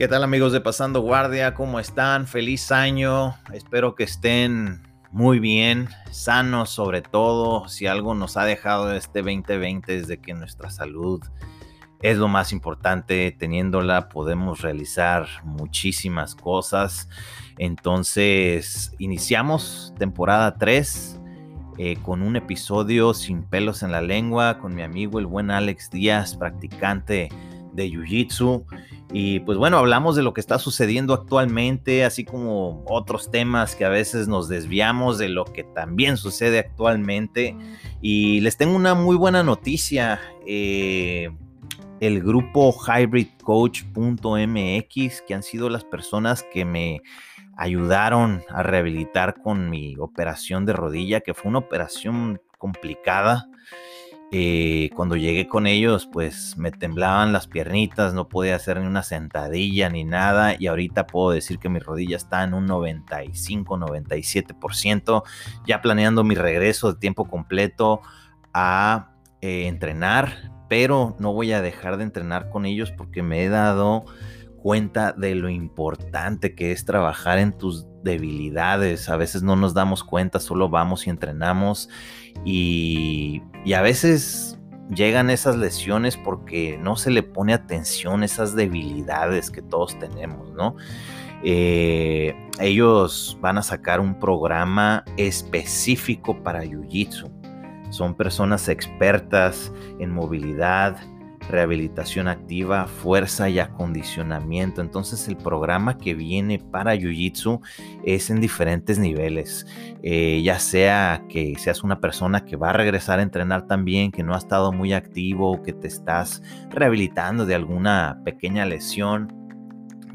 ¿Qué tal amigos de Pasando Guardia? ¿Cómo están? Feliz año. Espero que estén muy bien, sanos sobre todo. Si algo nos ha dejado este 2020 es de que nuestra salud es lo más importante. Teniéndola podemos realizar muchísimas cosas. Entonces, iniciamos temporada 3 eh, con un episodio sin pelos en la lengua con mi amigo el buen Alex Díaz, practicante de Jiu-Jitsu. Y pues bueno, hablamos de lo que está sucediendo actualmente, así como otros temas que a veces nos desviamos de lo que también sucede actualmente. Y les tengo una muy buena noticia. Eh, el grupo hybridcoach.mx, que han sido las personas que me ayudaron a rehabilitar con mi operación de rodilla, que fue una operación complicada. Eh, cuando llegué con ellos, pues me temblaban las piernitas, no podía hacer ni una sentadilla ni nada. Y ahorita puedo decir que mi rodilla está en un 95, 97%, ya planeando mi regreso de tiempo completo a eh, entrenar. Pero no voy a dejar de entrenar con ellos porque me he dado cuenta de lo importante que es trabajar en tus debilidades. A veces no nos damos cuenta, solo vamos y entrenamos y, a veces llegan esas lesiones porque no se le pone atención a esas debilidades que todos tenemos, ¿no? Eh, ellos van a sacar un programa específico para Jiu-Jitsu. Son personas expertas en movilidad, rehabilitación activa, fuerza y acondicionamiento. Entonces el programa que viene para Jiu-Jitsu es en diferentes niveles. Eh, ya sea que seas una persona que va a regresar a entrenar también, que no ha estado muy activo, que te estás rehabilitando de alguna pequeña lesión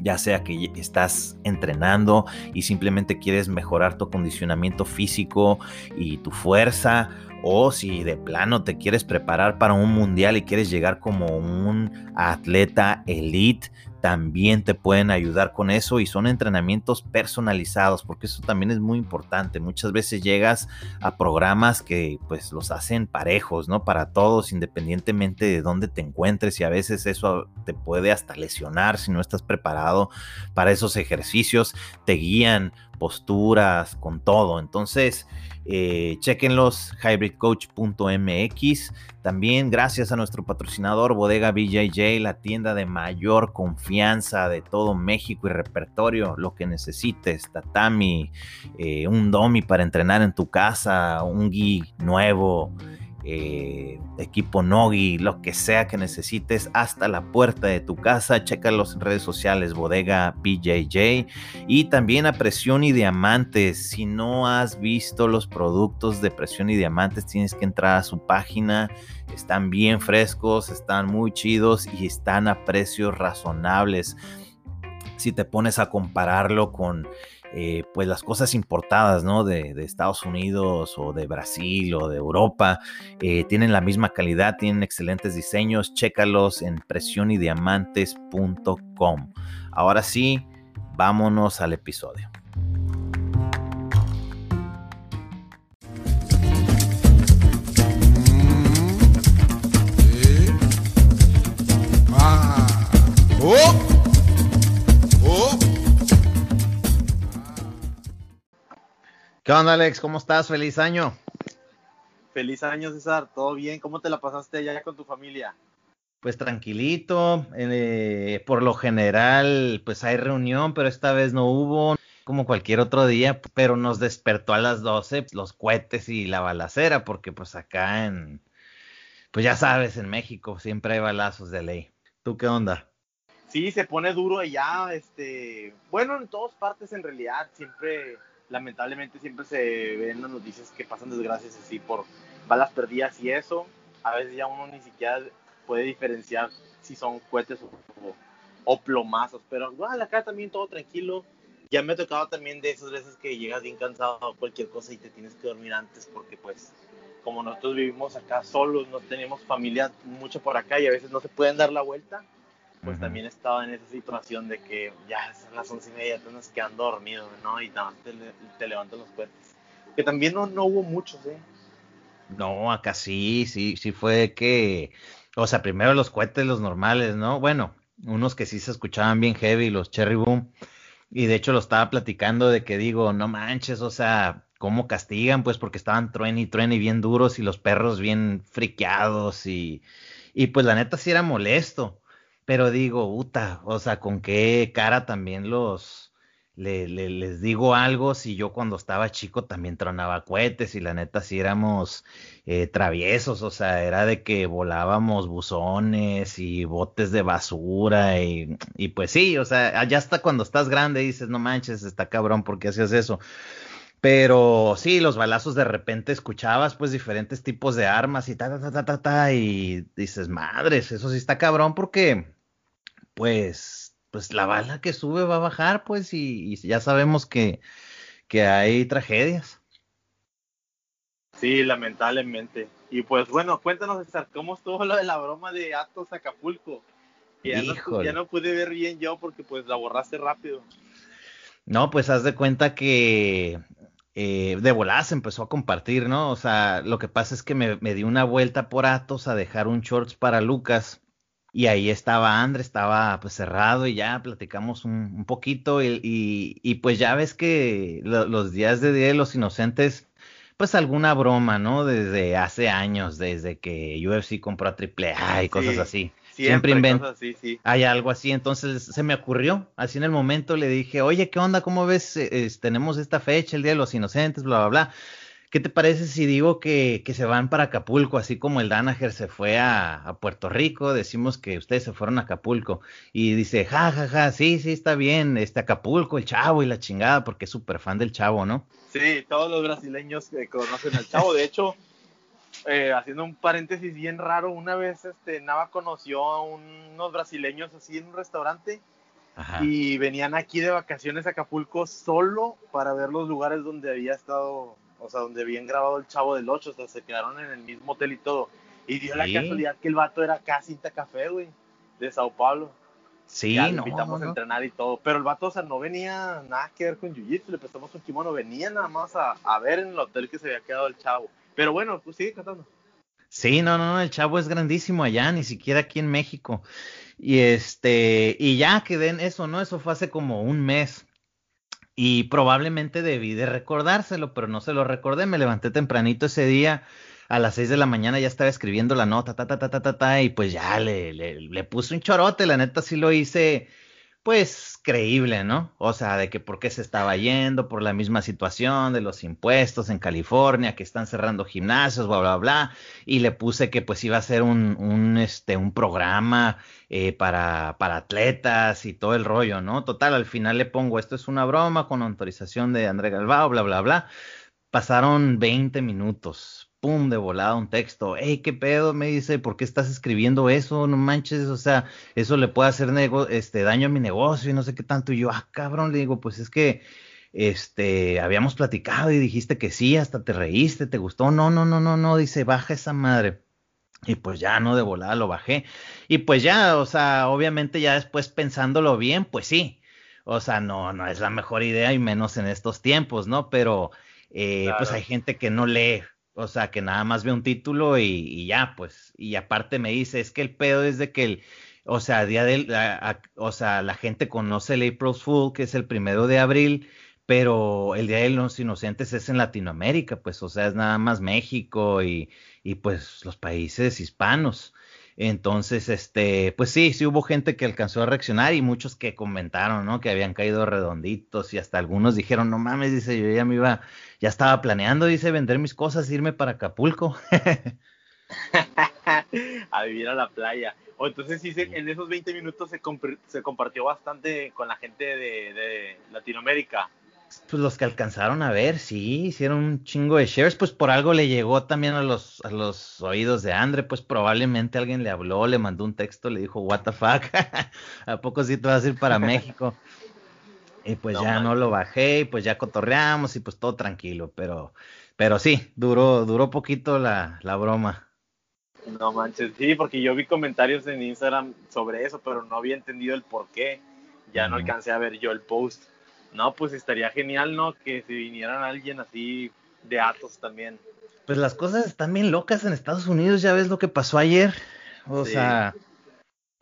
ya sea que estás entrenando y simplemente quieres mejorar tu acondicionamiento físico y tu fuerza, o si de plano te quieres preparar para un mundial y quieres llegar como un atleta elite, también te pueden ayudar con eso y son entrenamientos personalizados, porque eso también es muy importante. Muchas veces llegas a programas que pues los hacen parejos, ¿no? Para todos, independientemente de dónde te encuentres y a veces eso te puede hasta lesionar si no estás preparado para esos ejercicios, te guían posturas, con todo. Entonces, eh, chequenlos, hybridcoach.mx. También gracias a nuestro patrocinador Bodega BJJ, la tienda de mayor confianza de todo México y repertorio, lo que necesites, tatami, eh, un domi para entrenar en tu casa, un gui nuevo eh, equipo Nogi, lo que sea que necesites, hasta la puerta de tu casa. Chécalos en redes sociales, bodega BJJ. Y también a Presión y Diamantes. Si no has visto los productos de Presión y Diamantes, tienes que entrar a su página. Están bien frescos, están muy chidos y están a precios razonables. Si te pones a compararlo con eh, pues las cosas importadas, ¿no? De, Estados Unidos o de Brasil o de Europa, eh, tienen la misma calidad, tienen excelentes diseños, chécalos en presionydiamantes.com. Ahora sí, vámonos al episodio. ¿Qué onda, Alex? ¿Cómo estás? Feliz año. Feliz año, César. ¿Todo bien? ¿Cómo te la pasaste allá con tu familia? Pues tranquilito. Eh, por lo general, pues hay reunión, pero esta vez no hubo, como cualquier otro día, pero nos despertó a las 12 los cohetes y la balacera, porque pues acá en, pues ya sabes, en México siempre hay balazos de ley. ¿Tú qué onda? Sí, se pone duro allá, este, bueno, en todas partes en realidad, siempre lamentablemente siempre se ven las noticias que pasan desgracias así por balas perdidas y eso. A veces ya uno ni siquiera puede diferenciar si son cohetes o, o, plomazos, pero igual acá también todo tranquilo. Ya me ha tocado también de esas veces que llegas bien cansado o cualquier cosa y te tienes que dormir antes porque pues como nosotros vivimos acá solos, no tenemos familia mucho por acá y a veces no se pueden dar la vuelta, pues también estaba en esa situación de que ya son las once y media, te andas quedando dormido, ¿no? Y te, te levantan los cohetes. Que también no, no hubo muchos, ¿eh? No, acá sí, sí, sí fue que, o sea, primero los cohetes, los normales, ¿no? Bueno, unos que sí se escuchaban bien heavy, los Cherry Boom. Y de hecho lo estaba platicando de que digo, no manches, o sea, ¿cómo castigan? Pues porque estaban truene y truene y bien duros y los perros bien friqueados y, y pues la neta sí era molesto. Pero digo, puta, o sea, con qué cara también los, le, les digo algo, si yo cuando estaba chico también tronaba cohetes y la neta sí éramos eh, traviesos, o sea, era de que volábamos buzones y botes de basura y, y pues sí, o sea, ya hasta cuando estás grande dices, no manches, está cabrón, ¿por qué hacías eso? Pero sí, los balazos de repente escuchabas pues diferentes tipos de armas y ta, ta, ta, ta, ta, ta y dices, madres, eso sí está cabrón porque pues, pues la bala que sube va a bajar pues y, y ya sabemos que, que hay tragedias. Sí, lamentablemente. Y pues bueno, cuéntanos, César, ¿cómo estuvo lo de la broma de Atos Acapulco? Que ya, no, ya no pude ver bien yo porque pues la borraste rápido. No, pues haz de cuenta que eh, de volada se empezó a compartir, ¿no? O sea, lo que pasa es que me, me di una vuelta por Atos a dejar un shorts para Lucas y ahí estaba André, estaba pues cerrado y ya platicamos un, un poquito y, y, y, pues ya ves que lo, los días de Día de los Inocentes pues alguna broma, ¿no? Desde hace años, desde que UFC compró a AAA y cosas así. Siempre, siempre así, sí. Hay algo así, entonces se me ocurrió, así en el momento le dije, oye, ¿qué onda? ¿Cómo ves? Es, tenemos esta fecha, el Día de los Inocentes, bla, bla, bla. ¿Qué te parece si digo que, que se van para Acapulco, así como el Danaher se fue a, a, Puerto Rico? Decimos que ustedes se fueron a Acapulco. Y dice, ja, ja, ja, sí, sí, está bien, este Acapulco, el chavo y la chingada, porque es súper fan del chavo, ¿no? Sí, todos los brasileños que conocen al chavo. De hecho, eh, haciendo un paréntesis bien raro, una vez este, Nava conoció a unos brasileños así en un restaurante Ajá. y venían aquí de vacaciones a Acapulco solo para ver los lugares donde había estado o sea, donde habían grabado el Chavo del 8, o sea, se quedaron en el mismo hotel y todo. Y dio ¿Sí? la casualidad que el vato era casi Cinta Café, güey, de Sao Paulo. Sí, ya no, invitamos no, a entrenar y todo. Pero el vato, o sea, no venía nada que ver con Jiu-Jitsu, le prestamos un kimono, venía nada más a, a, ver en el hotel que se había quedado el Chavo. Pero bueno, pues sigue cantando. Sí, no, no, el Chavo es grandísimo allá, ni siquiera aquí en México. Y este, y ya quedé en eso, ¿no? Eso fue hace como un mes. Y probablemente debí de recordárselo, pero no se lo recordé. Me levanté tempranito ese día, a las seis de la mañana ya estaba escribiendo la nota, ta, ta, ta, ta, ta, ta y pues ya le, le, le puse un chorote, la neta sí lo hice, pues creíble, ¿no? O sea, de que por qué se estaba yendo, por la misma situación de los impuestos en California, que están cerrando gimnasios, bla, bla, bla, y le puse que pues iba a ser un, un, este, un programa eh, para, para atletas y todo el rollo, ¿no? Total, al final le pongo, esto es una broma con autorización de André Galvao, bla, bla, bla. Pasaron 20 minutos, pum, de volada un texto. Hey, ¿qué pedo? Me dice, ¿por qué estás escribiendo eso? No manches, o sea, eso le puede hacer este, daño a mi negocio y no sé qué tanto. Y yo, ah, cabrón, le digo, pues es que, este, habíamos platicado y dijiste que sí, hasta te reíste, te gustó. No, no, no, no, no, dice, baja esa madre. Y pues ya, no, de volada lo bajé. Y pues ya, o sea, obviamente ya después pensándolo bien, pues sí. O sea, no, no es la mejor idea y menos en estos tiempos, ¿no? Pero, eh, claro. pues hay gente que no lee o sea, que nada más ve un título y, y, ya, pues. Y aparte me dice, es que el pedo es de que el, o sea, día del, o sea, la gente conoce el April Fool, que es el primero de abril, pero el Día de los Inocentes es en Latinoamérica, pues, o sea, es nada más México y, y pues los países hispanos. Entonces, este, pues sí, sí hubo gente que alcanzó a reaccionar y muchos que comentaron, ¿no? Que habían caído redonditos y hasta algunos dijeron, no mames, dice, yo ya me iba, ya estaba planeando, dice, vender mis cosas, irme para Acapulco. a vivir a la playa. O entonces sí, se, en esos 20 minutos se, comp se, compartió bastante con la gente de, de Latinoamérica. Pues los que alcanzaron a ver, sí, hicieron un chingo de shares, pues por algo le llegó también a los, a los oídos de Andre, pues probablemente alguien le habló, le mandó un texto, le dijo, what the fuck, ¿a poco sí te vas a ir para México? y pues no, ya man. no lo bajé, y pues ya cotorreamos y pues todo tranquilo, pero, pero sí, duró, duró poquito la, la broma. No manches, sí, porque yo vi comentarios en Instagram sobre eso, pero no había entendido el por qué, ya mm. no alcancé a ver yo el post. No, pues estaría genial, ¿no? Que si vinieran alguien así de Atos también. Pues las cosas están bien locas en Estados Unidos, ya ves lo que pasó ayer. O sí. sea,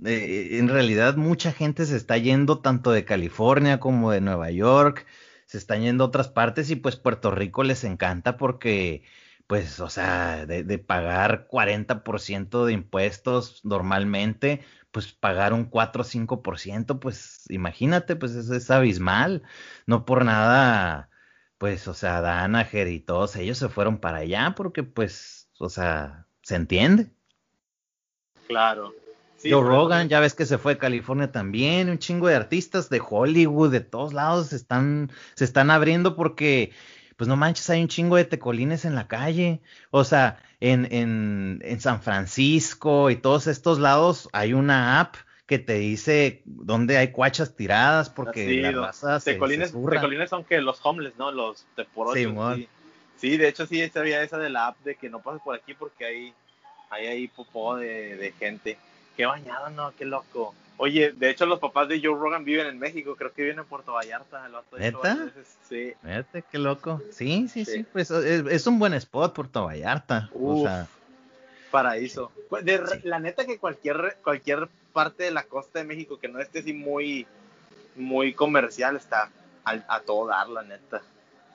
eh, en realidad mucha gente se está yendo tanto de California como de Nueva York, se están yendo a otras partes y pues Puerto Rico les encanta porque pues, o sea, de, pagar 40% de impuestos normalmente, pues pagar un 4 o 5%, pues imagínate, pues eso es abismal. No por nada, pues, o sea, Danaher y todos ellos se fueron para allá porque, pues, o sea, se entiende. Claro. Joe Rogan, ya ves que se fue a California también, un chingo de artistas de Hollywood, de todos lados se están, se están abriendo porque pues no manches, hay un chingo de tecolines en la calle. O sea, en, en, en San Francisco y todos estos lados hay una app que te dice dónde hay cuachas tiradas porque sí, la raza tecolines, tecolines son que los homeless, ¿no? Los de por sí, sí. sí, de hecho sí sabía esa de la app de que no pases por aquí porque hay, hay ahí popó de, de gente. Qué bañado, ¿no? Qué loco. Oye, de hecho los papás de Joe Rogan viven en México, creo que viven en Puerto Vallarta. ¿Neta? Sí. Neta, qué loco. Sí, sí, sí, pues es, un buen spot Puerto Vallarta. o sea, paraíso. Pues, la neta que cualquier, cualquier parte de la costa de México que no esté así muy, muy comercial está a todo dar, la neta.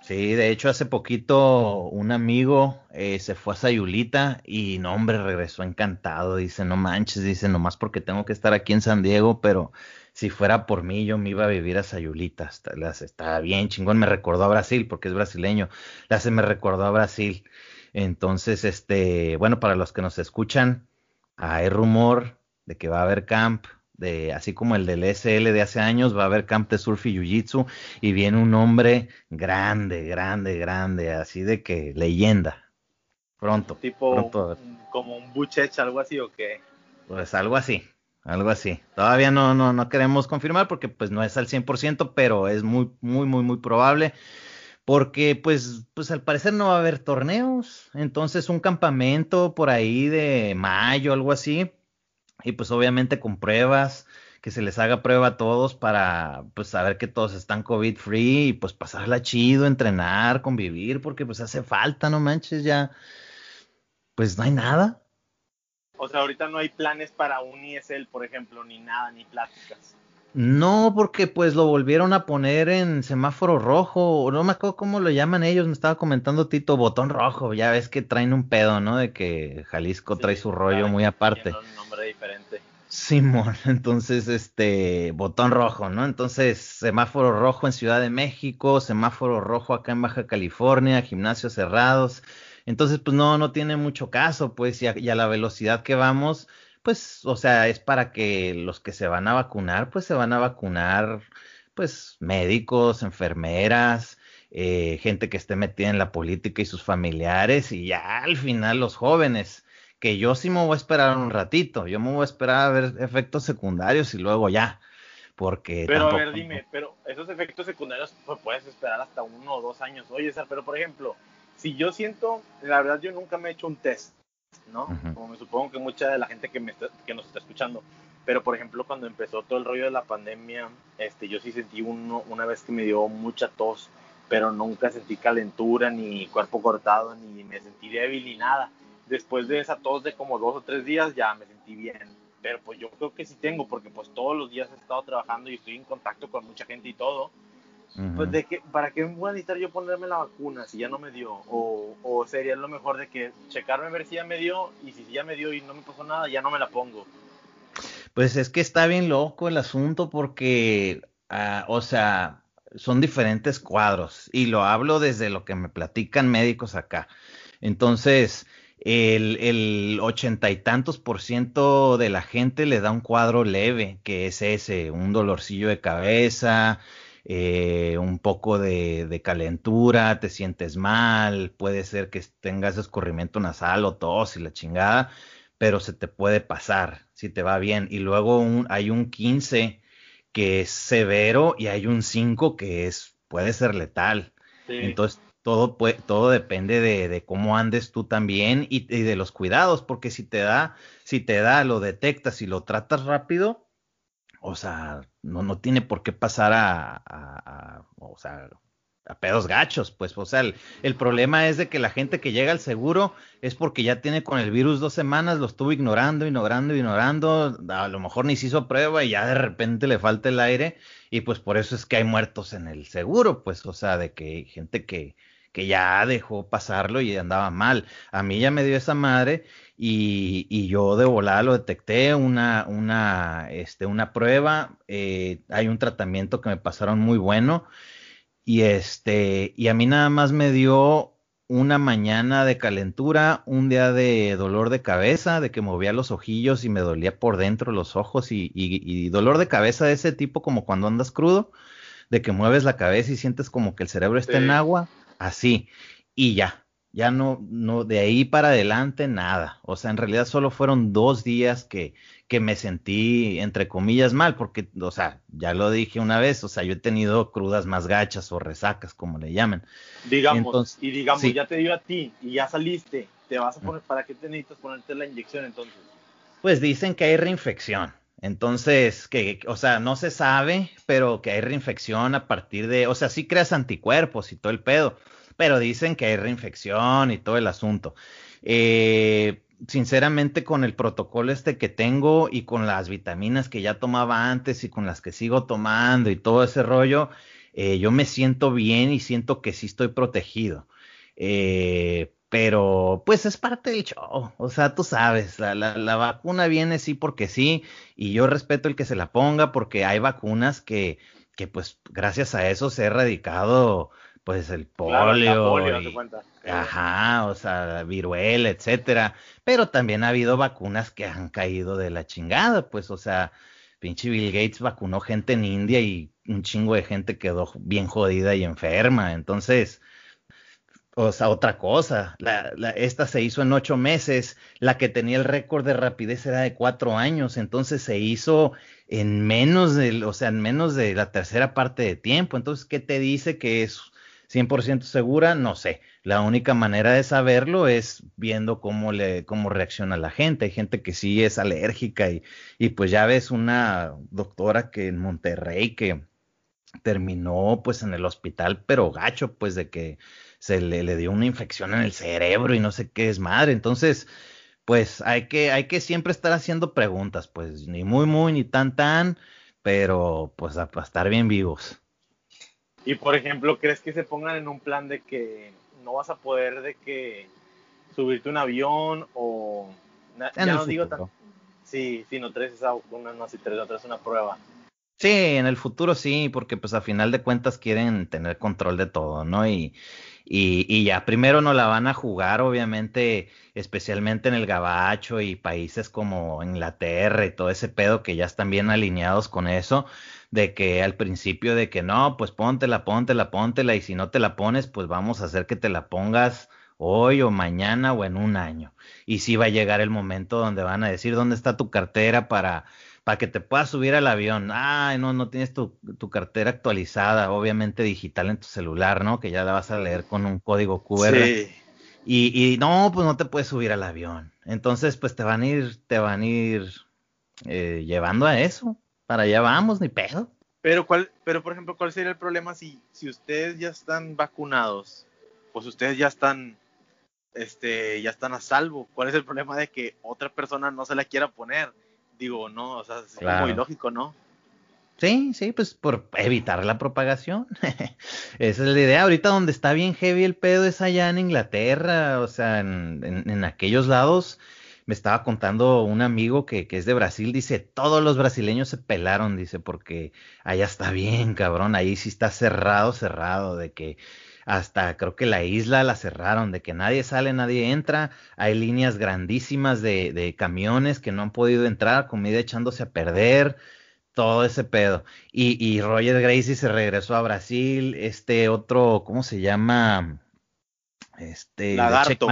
Sí, de hecho hace poquito un amigo eh, se fue a Sayulita y no, hombre, regresó encantado. Dice, no manches, dice, nomás porque tengo que estar aquí en San Diego, pero si fuera por mí yo me iba a vivir a Sayulita. Está, está bien chingón, me recordó a Brasil porque es brasileño. La se me recordó a Brasil. Entonces, este, bueno, para los que nos escuchan, hay rumor de que va a haber camp de, así como el del SL de hace años, va a haber camp de surf y jiu-jitsu y viene un hombre grande, grande, grande, así de que leyenda. Pronto. Tipo como un buchech, algo así o qué? Pues algo así, algo así. Todavía no, no, no queremos confirmar porque pues no es al 100%, pero es muy, muy, muy, muy probable. Porque pues, pues al parecer no va a haber torneos. Entonces un campamento por ahí de mayo, algo así, y pues obviamente con pruebas, que se les haga prueba a todos para pues saber que todos están COVID free y pues pasarla chido, entrenar, convivir, porque pues hace falta, no manches, ya pues no hay nada. O sea, ahorita no hay planes para un ISL, por ejemplo, ni nada, ni pláticas. No, porque pues lo volvieron a poner en semáforo rojo, no me acuerdo cómo lo llaman ellos, me estaba comentando Tito, botón rojo, ya ves que traen un pedo, ¿no? De que Jalisco trae su rollo muy aparte. Un nombre diferente. Simón, entonces este botón rojo, ¿no? Entonces semáforo rojo en Ciudad de México, semáforo rojo acá en Baja California, gimnasios cerrados. Entonces, pues no, no tiene mucho caso, pues, y a la velocidad que vamos, pues, o sea, es para que los que se van a vacunar, pues se van a vacunar, pues, médicos, enfermeras, eh, gente que esté metida en la política y sus familiares, y ya al final los jóvenes, que yo sí me voy a esperar un ratito, yo me voy a esperar a ver efectos secundarios y luego ya, porque... Pero a ver, dime, pero esos efectos secundarios pues, puedes esperar hasta uno o dos años. Oye, pero por ejemplo, si yo siento, la verdad yo nunca me he hecho un test, ¿no? Como me supongo que mucha de la gente que, me que nos está escuchando. Pero, por ejemplo, cuando empezó todo el rollo de la pandemia, este, yo sí sentí uno, una vez que me dio mucha tos, pero nunca sentí calentura, ni cuerpo cortado, ni me sentí débil, ni nada. Después de esa tos de como dos o tres días, ya me sentí bien. Pero pues yo creo que sí tengo, porque pues todos los días he estado trabajando y estoy en contacto con mucha gente y todo. Pues de que, ¿para qué voy a necesitar yo ponerme la vacuna si ya no me dio? O, o, sería lo mejor de que checarme a ver si ya me dio y si ya me dio y no me pasó nada, ya no me la pongo. Pues es que está bien loco el asunto porque, ah, o sea, son diferentes cuadros y lo hablo desde lo que me platican médicos acá. Entonces, el, el ochenta y tantos por ciento de la gente le da un cuadro leve, que es ese, un dolorcillo de cabeza, eh, un poco de, calentura, te sientes mal, puede ser que tengas escurrimiento nasal o tos y la chingada, pero se te puede pasar si te va bien. Y luego hay un 15 que es severo y hay un 5 que es, puede ser letal. Entonces, todo, todo depende de, cómo andes tú también y, y, de los cuidados, porque si te da, si te da, lo detectas y lo tratas rápido, o sea, no, no tiene por qué pasar a, o sea, a pedos gachos, pues, o sea, el, problema es de que la gente que llega al seguro es porque ya tiene con el virus dos semanas, lo estuvo ignorando, ignorando, ignorando, a lo mejor ni se hizo prueba y ya de repente le falta el aire y pues por eso es que hay muertos en el seguro, pues, o sea, de que hay gente que, que ya dejó pasarlo y andaba mal. A mí ya me dio esa madre y, y yo de volada lo detecté, una, una, este, una prueba, eh, hay un tratamiento que me pasaron muy bueno y este, y a mí nada más me dio una mañana de calentura, un día de dolor de cabeza, de que movía los ojillos y me dolía por dentro los ojos y, y, dolor de cabeza de ese tipo como cuando andas crudo, de que mueves la cabeza y sientes como que el cerebro está en agua, así, y ya, ya no, no, de ahí para adelante nada. O sea, en realidad solo fueron dos días que, que me sentí, entre comillas, mal, porque, o sea, ya lo dije una vez, o sea, yo he tenido crudas más gachas o resacas, como le llaman. Digamos, y digamos, ya te dio a ti y ya saliste, te vas a poner, ¿para qué te necesitas ponerte la inyección entonces? Pues dicen que hay reinfección. Entonces, que, o sea, no se sabe, pero que hay reinfección a partir de, o sea, sí creas anticuerpos y todo el pedo pero dicen que hay reinfección y todo el asunto. Eh, sinceramente, con el protocolo este que tengo y con las vitaminas que ya tomaba antes y con las que sigo tomando y todo ese rollo, eh, yo me siento bien y siento que sí estoy protegido. Eh, pero pues es parte del show, o sea, tú sabes, la, la, vacuna viene sí porque sí, y yo respeto el que se la ponga porque hay vacunas que, que pues gracias a eso se ha erradicado pues el polio, ajá, o sea, viruela, etcétera, pero también ha habido vacunas que han caído de la chingada, pues, o sea, pinche Bill Gates vacunó gente en India y un chingo de gente quedó bien jodida y enferma, entonces, o sea, otra cosa, la, esta se hizo en ocho meses, la que tenía el récord de rapidez era de cuatro años, entonces se hizo en menos de, o sea, en menos de la tercera parte de tiempo, entonces, ¿qué te dice que es 100% segura, no sé. La única manera de saberlo es viendo cómo, le, cómo reacciona la gente. Hay gente que sí es alérgica y, y pues ya ves una doctora que en Monterrey que terminó pues en el hospital, pero gacho, pues de que se le, le dio una infección en el cerebro y no sé qué es madre. Entonces, pues hay que, hay que siempre estar haciendo preguntas, pues ni muy, muy, ni tan, tan, pero pues a estar bien vivos. Y por ejemplo, ¿crees que se pongan en un plan de que no vas a poder de que subirte un avión o ya no digo tan sí, sí, no traes esa una no si tres, no una prueba. Sí, en el futuro sí, porque pues a final de cuentas quieren tener control de todo, ¿no? Y, y, y, ya primero no la van a jugar, obviamente, especialmente en el Gabacho y países como Inglaterra y todo ese pedo que ya están bien alineados con eso de que al principio de que no, pues póntela, póntela, póntela, y si no te la pones, pues vamos a hacer que te la pongas hoy o mañana o en un año. Y sí va a llegar el momento donde van a decir dónde está tu cartera para, para que te puedas subir al avión. Ay, no, no tienes tu, tu cartera actualizada, obviamente digital en tu celular, ¿no? Que ya la vas a leer con un código QR. Sí. Y, y no, pues no te puedes subir al avión. Entonces, pues te van a ir, te van a ir eh, llevando a eso para allá vamos, ni pedo. Pero, ¿cuál, pero por ejemplo, ¿cuál sería el problema si, si ustedes ya están vacunados? Pues ustedes ya están, este, ya están a salvo. ¿Cuál es el problema de que otra persona no se la quiera poner? Digo, no, o sea, es muy lógico, ¿no? Sí, sí, pues por evitar la propagación. Esa es la idea. Ahorita donde está bien heavy el pedo es allá en Inglaterra, o sea, en, en aquellos lados me estaba contando un amigo que, que, es de Brasil, dice, todos los brasileños se pelaron, dice, porque allá está bien, cabrón, ahí sí está cerrado, cerrado, de que hasta creo que la isla la cerraron, de que nadie sale, nadie entra, hay líneas grandísimas de, de camiones que no han podido entrar, comida echándose a perder, todo ese pedo. Y, y Roger Gracie se regresó a Brasil, este otro, ¿cómo se llama? Este, Lagarto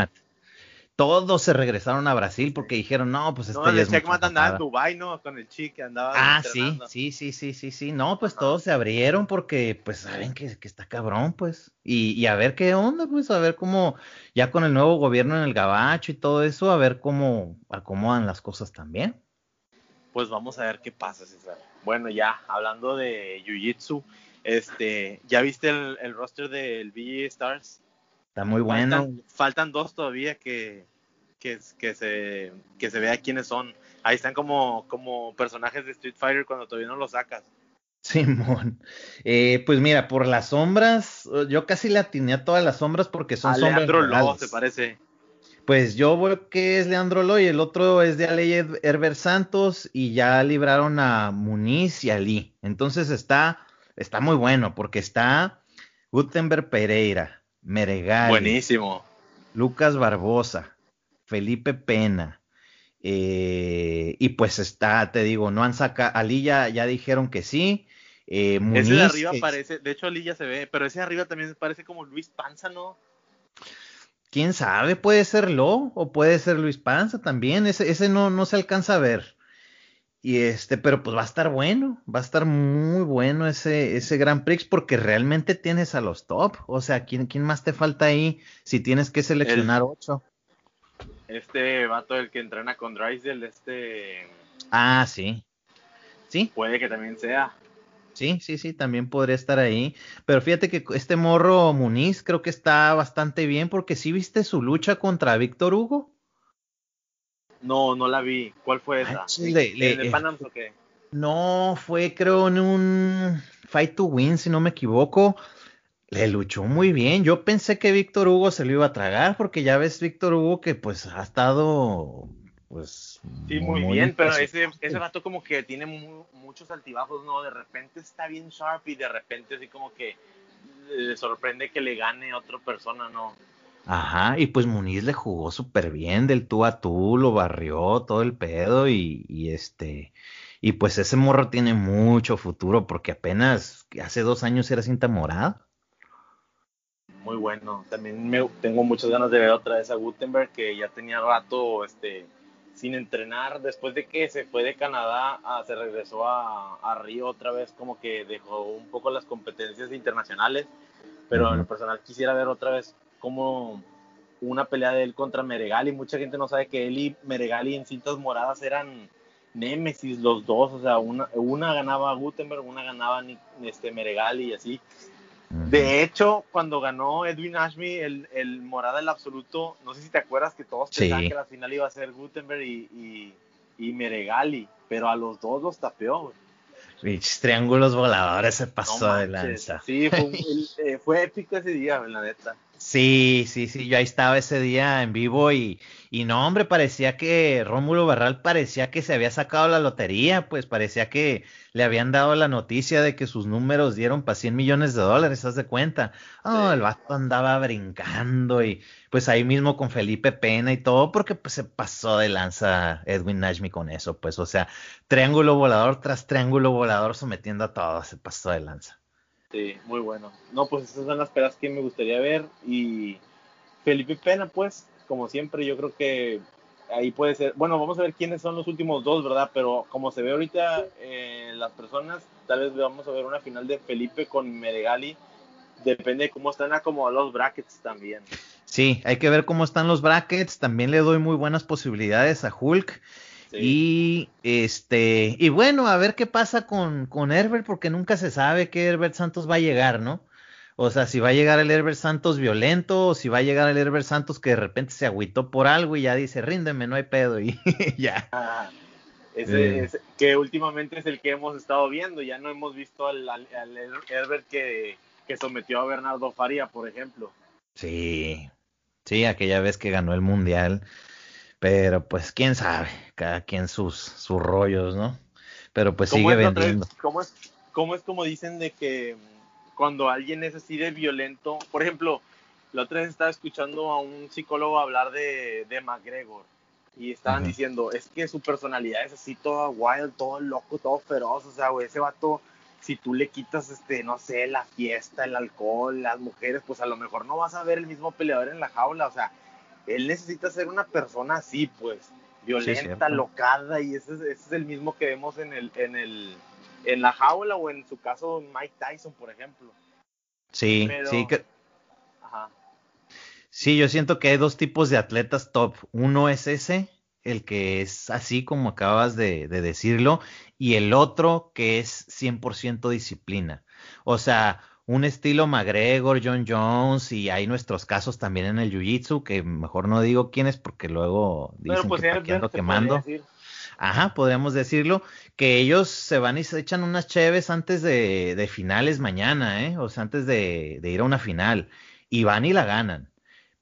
todos se regresaron a Brasil porque dijeron, no, pues este no, el Checkmate andaba en Dubai, ¿no? Con el chique andaba Ah, sí, sí, sí, sí, sí, sí. No, pues todos se abrieron porque, pues, saben que, que está cabrón, pues. Y, y, a ver qué onda, pues, a ver cómo, ya con el nuevo gobierno en el Gabacho y todo eso, a ver cómo acomodan las cosas también. Pues vamos a ver qué pasa, César. Bueno, ya, hablando de Jiu-Jitsu, Este, ¿ya viste el, el roster del VG Stars? Está muy bueno. Faltan, dos todavía que, que, que, se, que se vea quiénes son. Ahí están como, como personajes de Street Fighter cuando todavía no los sacas. Simón. Eh, pues mira, por las sombras, yo casi le atiné a todas las sombras porque son sombras. Leandro ¿te parece? Pues yo veo que es Leandro Lo y el otro es de Ale Herbert Santos y ya libraron a Muniz y a Lee. Entonces está, está muy bueno porque está Gutenberg Pereira, Meregal. Buenísimo. Lucas Barbosa, Felipe Pena, eh, y pues está, te digo, no han sacado, Ali ya, ya dijeron que sí. Eh, ese de arriba parece, de hecho Ali ya se ve, pero ese de arriba también parece como Luis Panza, ¿no? Quién sabe, puede ser Lo o puede ser Luis Panza también, ese, ese no, no se alcanza a ver. Y este, pero pues va a estar bueno, va a estar muy bueno ese, ese Grand Prix porque realmente tienes a los top. O sea, ¿quién, quién más te falta ahí si tienes que seleccionar ocho? Este vato, el que entrena con Drysdale, este. Ah, sí. Sí. Puede que también sea. Sí, sí, sí, también podría estar ahí. Pero fíjate que este morro Muniz creo que está bastante bien porque sí viste su lucha contra Víctor Hugo. No, no la vi. ¿Cuál fue esa? ¿En Panams o qué? No, fue creo en un Fight to Win, si no me equivoco. Le luchó muy bien. Yo pensé que Víctor Hugo se lo iba a tragar, porque ya ves Víctor Hugo que pues ha estado pues sí muy, bien pero ese, ese rato como que tiene muchos altibajos no de repente está bien sharp y de repente así como que le sorprende que le gane a otra persona no ajá y pues Muniz le jugó súper bien del tú a tú lo barrió todo el pedo y, y este y pues ese morro tiene mucho futuro porque apenas hace dos años era cinta morada muy bueno. También me, tengo muchas ganas de ver otra vez a Gutenberg, que ya tenía rato este, sin entrenar. Después de que se fue de Canadá, se regresó a, a, Río otra vez, como que dejó un poco las competencias internacionales. Pero en lo personal quisiera ver otra vez como una pelea de él contra Meregali. Mucha gente no sabe que él y Meregali en cintas moradas eran némesis los dos. O sea, una, una ganaba Gutenberg, una ganaba este, Meregali y así. De hecho, cuando ganó Edwin Ashby el, el Morada el Absoluto, no sé si te acuerdas que todos pensaban que la final iba a ser Gutenberg y, y, Meregali, pero a los dos los tapeó. triángulos voladores se pasó de lanza. Sí, fue, eh, fue épico ese día, la neta. Sí, sí, sí, yo ahí estaba ese día en vivo y, y no, hombre, parecía que Rómulo Barral parecía que se había sacado la lotería, pues parecía que le habían dado la noticia de que sus números dieron para 100 millones de dólares, ¿haz de cuenta? Oh, el vato andaba brincando y pues ahí mismo con Felipe Pena y todo, porque pues se pasó de lanza Edwin Nashmi con eso, pues, o sea, triángulo volador tras triángulo volador sometiendo a todos, se pasó de lanza. Sí, muy bueno. No, pues esas son las peras que me gustaría ver. Y Felipe Pena, pues, como siempre, yo creo que ahí puede ser. Bueno, vamos a ver quiénes son los últimos dos, ¿verdad? Pero como se ve ahorita eh, las personas, tal vez vamos a ver una final de Felipe con Meregali. Depende de cómo están acomodados los brackets también. Sí, hay que ver cómo están los brackets. También le doy muy buenas posibilidades a Hulk. Y este, y bueno, a ver qué pasa con, con Herbert, porque nunca se sabe que Herbert Santos va a llegar, ¿no? O sea, si va a llegar el Herbert Santos violento, o si va a llegar el Herbert Santos que de repente se agüitó por algo y ya dice, ríndeme, no hay pedo, y ya. Ah, ese, que últimamente es el que hemos estado viendo, ya no hemos visto al, al, Herbert que, que sometió a Bernardo Faria, por ejemplo. Sí, sí, aquella vez que ganó el Mundial. Pero pues quién sabe, cada quien sus, sus rollos, ¿no? Pero pues sigue vendiendo. ¿cómo, es, ¿Cómo es como dicen de que cuando alguien es así de violento? Por ejemplo, la otra vez estaba escuchando a un psicólogo hablar de, de McGregor y estaban diciendo, es que su personalidad es así toda wild, todo loco, todo feroz, o sea, güey, ese vato, si tú le quitas, este, no sé, la fiesta, el alcohol, las mujeres, pues a lo mejor no vas a ver el mismo peleador en la jaula, o sea, él necesita ser una persona así, pues, violenta, locada, y ese, es el mismo que vemos en el, en el, en la jaula o en su caso Mike Tyson, por ejemplo. Sí, sí que... Sí, yo siento que hay dos tipos de atletas top. Uno es ese, el que es así como acabas de, de decirlo, y el otro que es 100% disciplina. O sea, un estilo McGregor, John Jones, y hay nuestros casos también en el Jiu-Jitsu, que mejor no digo quién es porque luego dicen pues, que ando quemando. Ajá, podríamos decirlo, que ellos se van y se echan unas cheves antes de, de finales mañana, ¿eh? O sea, antes de, de ir a una final, y van y la ganan.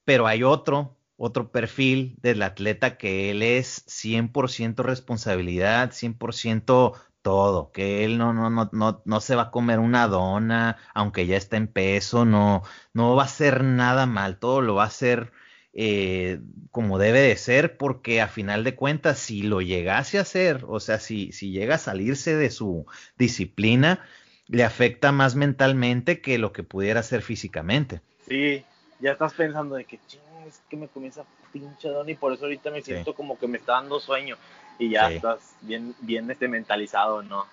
Pero hay otro, otro perfil del atleta que él es 100% responsabilidad, 100% todo, que él no, no, no, no, no se va a comer una dona, aunque ya está en peso, no, no va a hacer nada mal, todo lo va a hacer eh, como debe de ser, porque a final de cuentas, si lo llegase a hacer, o sea, si, si llega a salirse de su disciplina, le afecta más mentalmente que lo que pudiera hacer físicamente. Sí, ya estás pensando de que, ching, es que me comienza pinche dona y por eso ahorita me siento como que me está dando sueño y ya estás bien, bien este mentalizado, ¿no?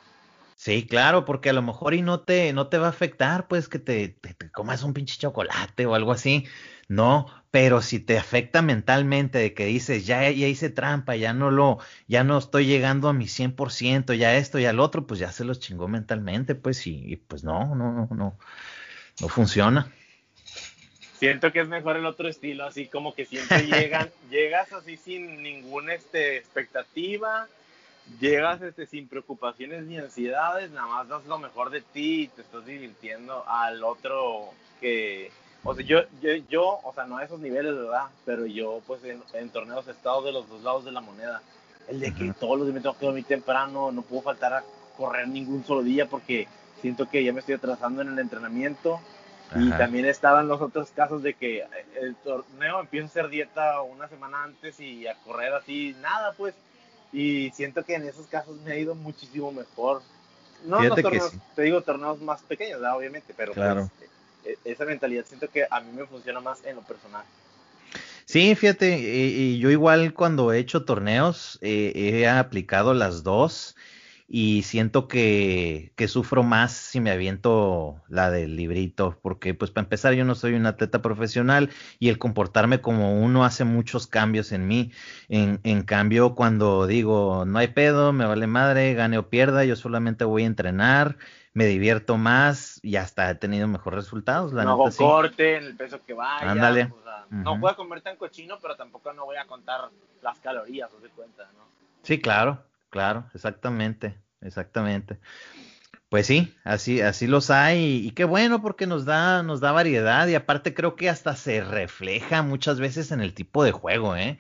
Sí, claro, porque a lo mejor y no te, no te va a afectar, pues que te, te, comas un pinche chocolate o algo así. No, pero si te afecta mentalmente de que dices, ya, ya hice trampa, ya no lo, ya no estoy llegando a mi 100%, ya esto y al otro, pues ya se los chingó mentalmente, pues y, y pues no, no, no, no, no funciona. Siento que es mejor el otro estilo, así como que siempre llegan, llegas así sin ninguna este, expectativa, llegas este, sin preocupaciones ni ansiedades, nada más das lo mejor de ti y te estás divirtiendo al otro que, o sea, yo, yo, yo o sea, no a esos niveles, ¿verdad? Pero yo, pues, en, torneos he estado de los dos lados de la moneda. El de que todos los días me tengo que dormir temprano, no puedo faltar a correr ningún solo día porque siento que ya me estoy atrasando en el entrenamiento y también estaban los otros casos de que el torneo empieza a hacer dieta una semana antes y a correr así, nada pues. Y siento que en esos casos me ha ido muchísimo mejor. No los torneos, te digo torneos más pequeños, obviamente, pero pues, e, e, esa mentalidad siento que a mí me funciona más en lo personal. Sí, fíjate, y, yo igual cuando he hecho torneos eh, he aplicado las dos y siento que, que, sufro más si me aviento la del librito, porque pues para empezar yo no soy un atleta profesional y el comportarme como uno hace muchos cambios en mí. En, en cambio, cuando digo, no hay pedo, me vale madre, gane o pierda, yo solamente voy a entrenar, me divierto más y hasta he tenido mejores resultados. La no hago corte en el peso que vaya. Ándale. No voy a comer tan cochino, pero tampoco no voy a contar las calorías, os de cuenta, ¿no? Sí, claro. Claro, exactamente, exactamente. Pues sí, así, así los hay y, qué bueno porque nos da, nos da variedad y aparte creo que hasta se refleja muchas veces en el tipo de juego, ¿eh?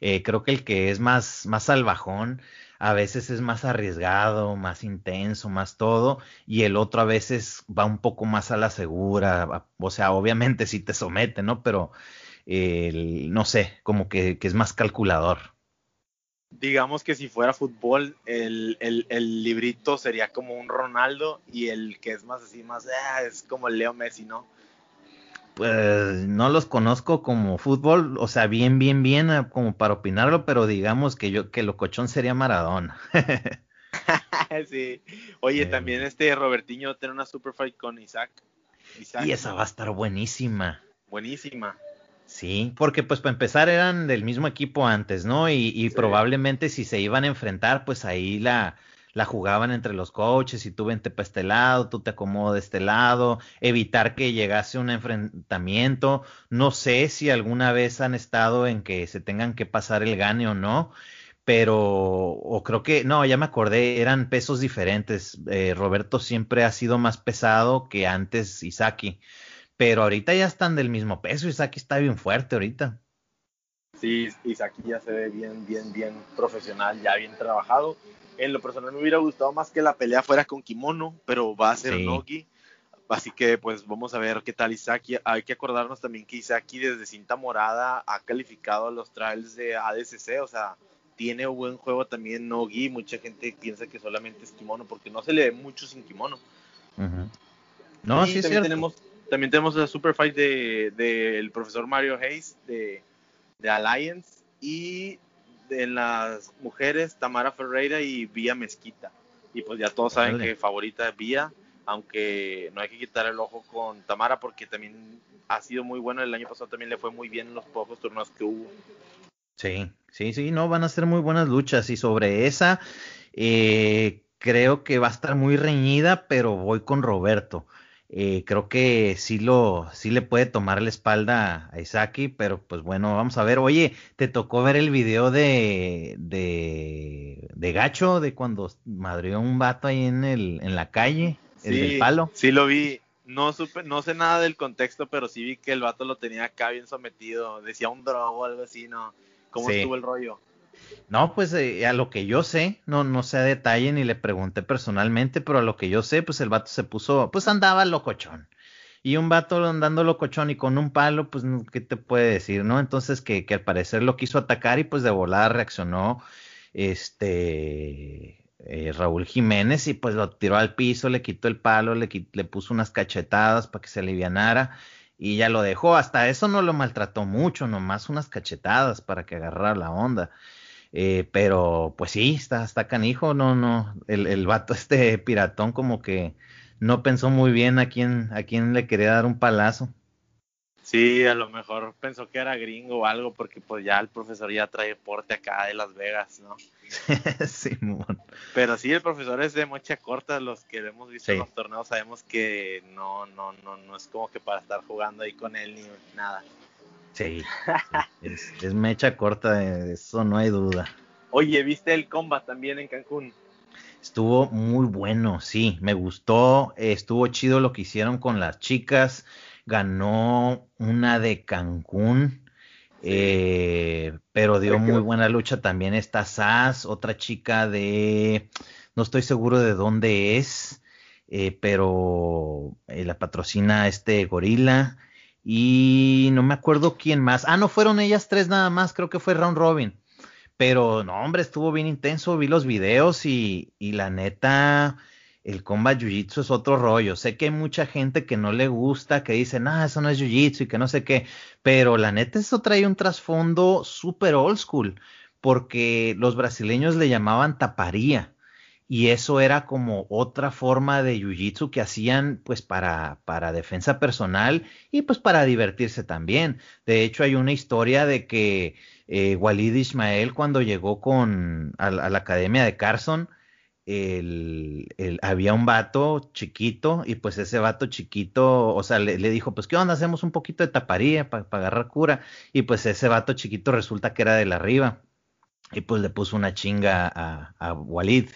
eh creo que el que es más, más salvajón a veces es más arriesgado, más intenso, más todo, y el otro a veces va un poco más a la segura, o sea, obviamente sí te somete, ¿no? Pero no sé, como que, que es más calculador digamos que si fuera fútbol, el, el, librito sería como un Ronaldo y el que es más así, más, ah, es como el Leo Messi, ¿no? Pues no los conozco como fútbol, o sea, bien, bien, bien, ah, como para opinarlo, pero digamos que yo, que lo cochón sería Maradona. sí. Oye, también este Robertiño tiene una super fight con Isaac. Isaac. Y esa va a estar buenísima. Buenísima. Sí, porque pues para empezar eran del mismo equipo antes, ¿no? Y, probablemente si se iban a enfrentar, pues ahí la, la jugaban entre los coaches y tú vente para este lado, tú te acomodas de este lado, evitar que llegase un enfrentamiento. No sé si alguna vez han estado en que se tengan que pasar el gane o no, pero, o creo que, no, ya me acordé, eran pesos diferentes. Eh, Roberto siempre ha sido más pesado que antes Isaki pero ahorita ya están del mismo peso. Isaki está bien fuerte ahorita. Sí, Isaki ya se ve bien, bien, bien profesional, ya bien trabajado. En lo personal me hubiera gustado más que la pelea fuera con kimono, pero va a ser Nogi. Así que pues vamos a ver qué tal Isaki. Hay que acordarnos también que Isaki desde cinta morada ha calificado a los trials de ADCC, o sea, tiene un buen juego también Nogi. Mucha gente piensa que solamente es kimono porque no se le ve mucho sin kimono. No, sí, sí tenemos también tenemos la super fight del de, profesor Mario Hayes de, de Alliance y de las mujeres Tamara Ferreira y Vía Mezquita. Y pues ya todos saben que favorita es Vía, aunque no hay que quitar el ojo con Tamara porque también ha sido muy bueno. El año pasado también le fue muy bien en los pocos turnos que hubo. Sí, sí, sí, no, van a ser muy buenas luchas y sobre esa eh, creo que va a estar muy reñida, pero voy con Roberto. Eh, creo que sí lo, sí le puede tomar la espalda a Isaki, pero pues bueno, vamos a ver. Oye, ¿te tocó ver el video de, de, de Gacho, de cuando madrió un vato ahí en el, en la calle, el del palo? Sí, lo vi. No supe, no sé nada del contexto, pero sí vi que el vato lo tenía acá bien sometido. Decía un drogo o algo así, ¿no? ¿Cómo estuvo el rollo? No, pues eh, a lo que yo sé, no, no sé a detalle ni le pregunté personalmente, pero a lo que yo sé, pues el vato se puso, pues andaba locochón. Y un vato andando locochón y con un palo, pues, ¿qué te puede decir, no? Entonces que, que al parecer lo quiso atacar y pues de volada reaccionó, este, eh, Raúl Jiménez y pues lo tiró al piso, le quitó el palo, le, le puso unas cachetadas para que se alivianara y ya lo dejó. Hasta eso no lo maltrató mucho, nomás unas cachetadas para que agarrara la onda. Eh, pero pues sí, está, está canijo, no, no, el, el vato este piratón como que no pensó muy bien a quién, a quién le quería dar un palazo. Sí, a lo mejor pensó que era gringo o algo, porque pues ya el profesor ya trae porte acá de Las Vegas, ¿no? Pero sí, el profesor es de mocha corta, los que hemos visto en los torneos sabemos que no, no, no, no es como que para estar jugando ahí con él ni nada. Sí, es, mecha corta, de eso no hay duda. Oye, ¿viste el combat también en Cancún? Estuvo muy bueno, sí, me gustó, estuvo chido lo que hicieron con las chicas, ganó una de Cancún, eh, pero dio muy buena lucha también esta Sass, otra chica de, no estoy seguro de dónde es, eh, pero eh, la patrocina este gorila y no me acuerdo quién más. Ah, no fueron ellas tres nada más, creo que fue Round Robin. Pero no, hombre, estuvo bien intenso, vi los videos y, y la neta, el combat jiu-jitsu es otro rollo. Sé que hay mucha gente que no le gusta, que dice, ah, eso no es jiu-jitsu y que no sé qué, pero la neta eso trae un trasfondo súper old school, porque los brasileños le llamaban taparía y eso era como otra forma de jiu-jitsu que hacían pues para, para defensa personal y pues para divertirse también. De hecho hay una historia de que eh, Walid Ismael cuando llegó con a, la academia de Carson, el, había un vato chiquito y pues ese vato chiquito, o sea, le, dijo, pues qué onda, hacemos un poquito de taparía para agarrar cura y pues ese vato chiquito resulta que era de la arriba y pues le puso una chinga a, a Walid.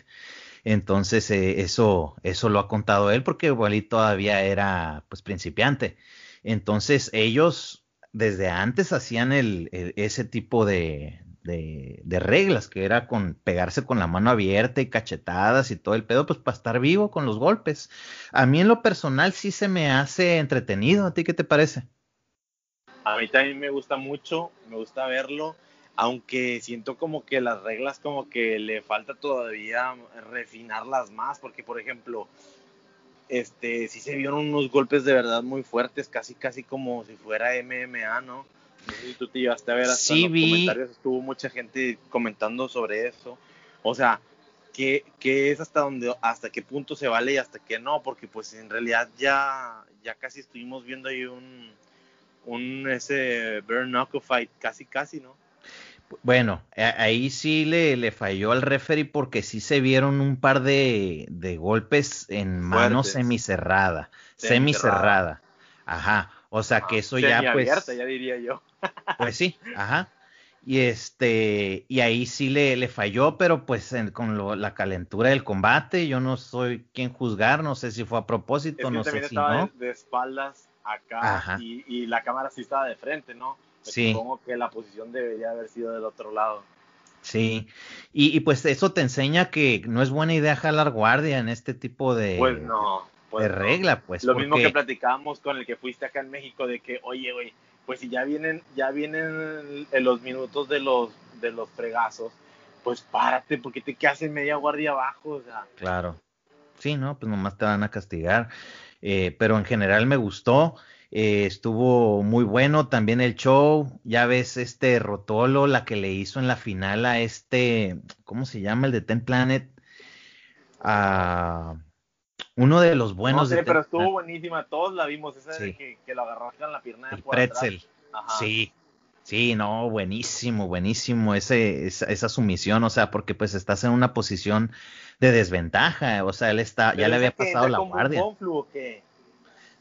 Entonces, eh, eso, eso lo ha contado él porque Walid todavía era pues principiante. Entonces, ellos desde antes hacían el, ese tipo de, de, de, reglas, que era con pegarse con la mano abierta y cachetadas y todo el pedo, pues para estar vivo con los golpes. A mí en lo personal sí se me hace entretenido. ¿A ti qué te parece? A mí también me gusta mucho, me gusta verlo aunque siento como que las reglas como que le falta todavía refinarlas más, porque por ejemplo, este, sí se vieron unos golpes de verdad muy fuertes, casi casi como si fuera MMA, ¿no? No sé si tú te llevaste a ver hasta sí, en los comentarios, estuvo mucha gente comentando sobre eso. O sea, ¿qué, ¿qué, es hasta dónde, hasta qué punto se vale y hasta qué no? Porque pues en realidad ya, ya casi estuvimos viendo ahí un, un ese burn knuckle fight, casi casi, ¿no? Bueno, ahí sí le, le, falló al referee porque sí se vieron un par de, de golpes en mano semicerrada, semicerrada. Ajá, o sea que eso ya pues abierta, ya diría yo. pues sí, ajá. Y este y ahí sí le, le falló, pero pues con lo, la calentura del combate, yo no soy quien juzgar, no sé si fue a propósito, no sé si no. De, de espaldas acá y, y la cámara sí estaba de frente, ¿no? Sí. supongo que la posición debería haber sido del otro lado. Sí, y, pues eso te enseña que no es buena idea jalar guardia en este tipo de, pues no, pues de regla, pues. Lo mismo que platicábamos con el que fuiste acá en México, de que, oye, güey, pues si ya vienen, ya vienen en los minutos de los, de los fregazos, pues párate, porque te quedas en media guardia abajo, o sea. Claro. Sí, no, pues nomás te van a castigar. Eh, pero en general me gustó. Eh, estuvo muy bueno también el show. Ya ves este Rotolo, la que le hizo en la final a este, ¿cómo se llama? El de Ten Planet. A uno de los buenos no sé, pero estuvo buenísima. Todos la vimos. Esa de que, que, lo agarraron en la pierna de pretzel. Sí. Sí, no, buenísimo, buenísimo ese, esa, sumisión, o sea, porque pues estás en una posición de desventaja, o sea, él está, ya le había pasado la guardia.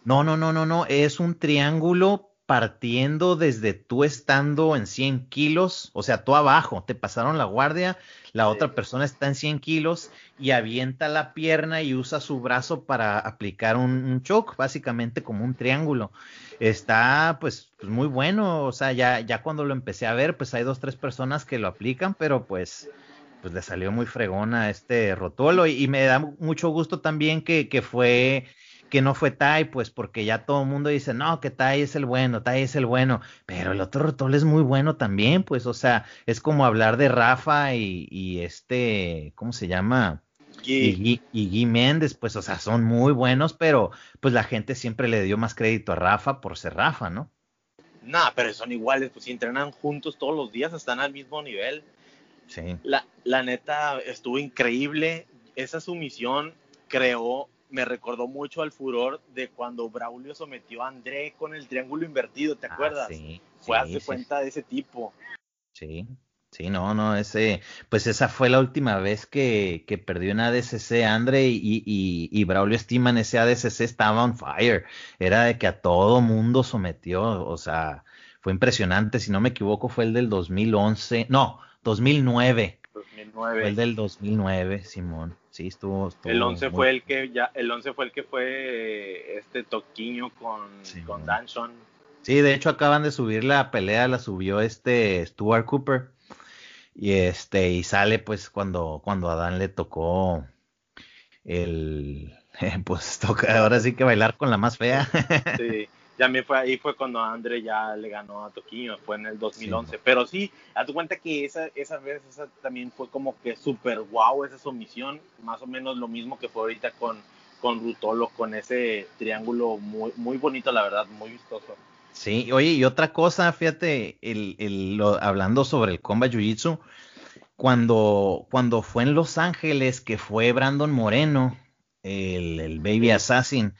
No, no, no, no, no, es un triángulo partiendo desde tú estando en 100 kilos, o sea, tú abajo, te pasaron la guardia, la otra persona está en 100 kilos y avienta la pierna y usa su brazo para aplicar un, choke, básicamente como un triángulo. Está pues, pues, muy bueno, o sea, ya, ya cuando lo empecé a ver, pues hay dos, tres personas que lo aplican, pero pues pues le salió muy fregona este Rotolo y, me da mucho gusto también que, que fue que no fue Tai, pues porque ya todo el mundo dice, no, que Tai es el bueno, Tai es el bueno, pero el otro Rotol es muy bueno también, pues, o sea, es como hablar de Rafa y, este, ¿cómo se llama? Y, y, Guy Méndez, pues, o sea, son muy buenos, pero pues la gente siempre le dio más crédito a Rafa por ser Rafa, ¿no? Nah, pero son iguales, pues si entrenan juntos todos los días, están al mismo nivel. Sí. La, la neta estuvo increíble. Esa sumisión creó me recordó mucho al furor de cuando Braulio sometió a André con el triángulo invertido, ¿te ah, acuerdas? sí, Fue sí, cuenta de ese tipo. Sí, sí, no, no, ese, pues esa fue la última vez que, que perdió en ADCC André y, y, y Braulio en ese ADCC estaba on fire. Era de que a todo mundo sometió, o sea, fue impresionante. Si no me equivoco, fue el del 2011, no, 2009. 2009. Fue el del 2009, Simón. Sí, estuvo. el 11 fue el que ya, el 11 fue el que fue este Toquiño con, con Danson. Sí, de hecho acaban de subir la pelea, la subió este Stuart Cooper. Y este, y sale pues cuando, cuando a Dan le tocó el pues toca ahora sí que bailar con la más fea. Sí ya me fue ahí fue cuando André ya le ganó a Toquinho, fue en el 2011. Pero sí, a tu cuenta que esa, esa vez esa también fue como que súper guau esa sumisión, más o menos lo mismo que fue ahorita con, con Rutolo, con ese triángulo muy, muy bonito, la verdad, muy vistoso. Sí, oye, y otra cosa, fíjate, el, el, hablando sobre el combat jiu-jitsu, cuando, cuando fue en Los Ángeles, que fue Brandon Moreno, el, el Baby Assassin,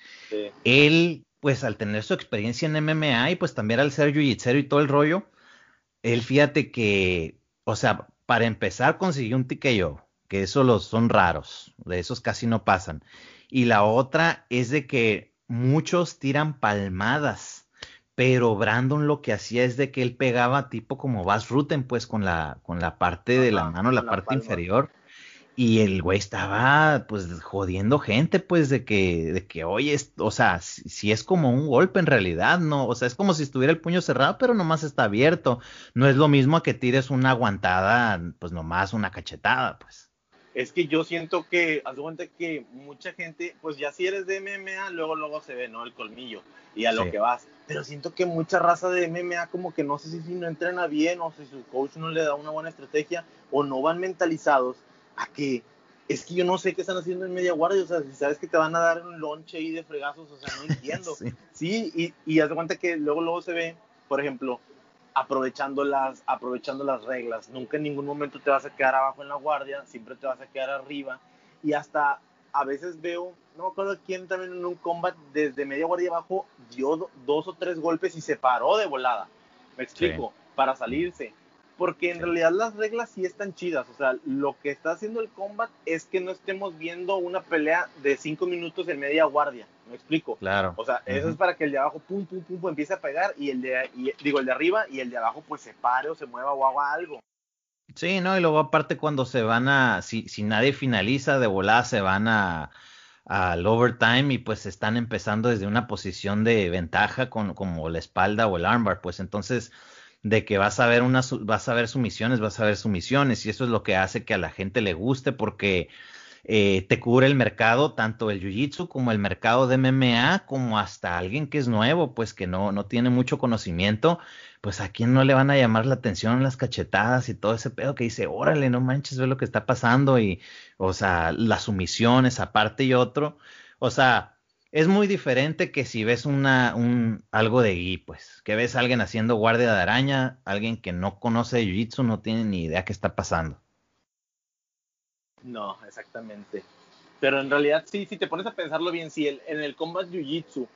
él pues al tener su experiencia en MMA y pues también al ser jiu y todo el rollo, él fíjate que, o sea, para empezar consiguió un TKO, que esos los son raros, de esos casi no pasan. Y la otra es de que muchos tiran palmadas, pero Brandon lo que hacía es de que él pegaba tipo como Bass Ruten, pues con la, con la parte de la mano, la parte inferior y el güey estaba, pues, jodiendo gente, pues, de que, de que, oye, o sea, si, es como un golpe en realidad, ¿no? O sea, es como si estuviera el puño cerrado, pero nomás está abierto. No es lo mismo a que tires una aguantada, pues, nomás una cachetada, pues. Es que yo siento que, haz cuenta que mucha gente, pues, ya si eres de MMA, luego, luego se ve, ¿no? El colmillo y a lo que vas. Pero siento que mucha raza de MMA como que no sé si, si no entrena bien o si su coach no le da una buena estrategia o no van mentalizados a que es que yo no sé qué están haciendo en media guardia, o sea, si sabes que te van a dar un lonche ahí de fregazos, o sea, no entiendo. sí. y, y haz de cuenta que luego, luego se ve, por ejemplo, aprovechando las, aprovechando las reglas. Nunca en ningún momento te vas a quedar abajo en la guardia, siempre te vas a quedar arriba. Y hasta a veces veo, no me acuerdo quién también en un combat desde media guardia abajo dio dos o tres golpes y se paró de volada. Me explico, para salirse porque en realidad las reglas sí están chidas. O sea, lo que está haciendo el combat es que no estemos viendo una pelea de cinco minutos en media guardia. ¿Me explico? Claro. O sea, eso es para que el de abajo pum, pum, pum, empiece a pegar y el de, digo, el de arriba y el de abajo pues se pare o se mueva o haga algo. Sí, no, y luego aparte cuando se van a, si, si nadie finaliza de volada, se van a al overtime y pues están empezando desde una posición de ventaja con como la espalda o el armbar, pues entonces de que vas a ver una vas a ver sumisiones, vas a ver sumisiones y eso es lo que hace que a la gente le guste porque eh, te cubre el mercado, tanto el jiu-jitsu como el mercado de MMA, como hasta alguien que es nuevo, pues que no, no tiene mucho conocimiento, pues a quién no le van a llamar la atención las cachetadas y todo ese pedo que dice, órale, no manches, ve lo que está pasando y, o sea, las sumisiones aparte y otro, o sea, es muy diferente que si ves una, un, algo de gui, pues, que ves a alguien haciendo guardia de araña, alguien que no conoce Jiu-Jitsu, no tiene ni idea qué está pasando. No, exactamente. Pero en realidad sí, si te pones a pensarlo bien, si el, en el combat Jiu-Jitsu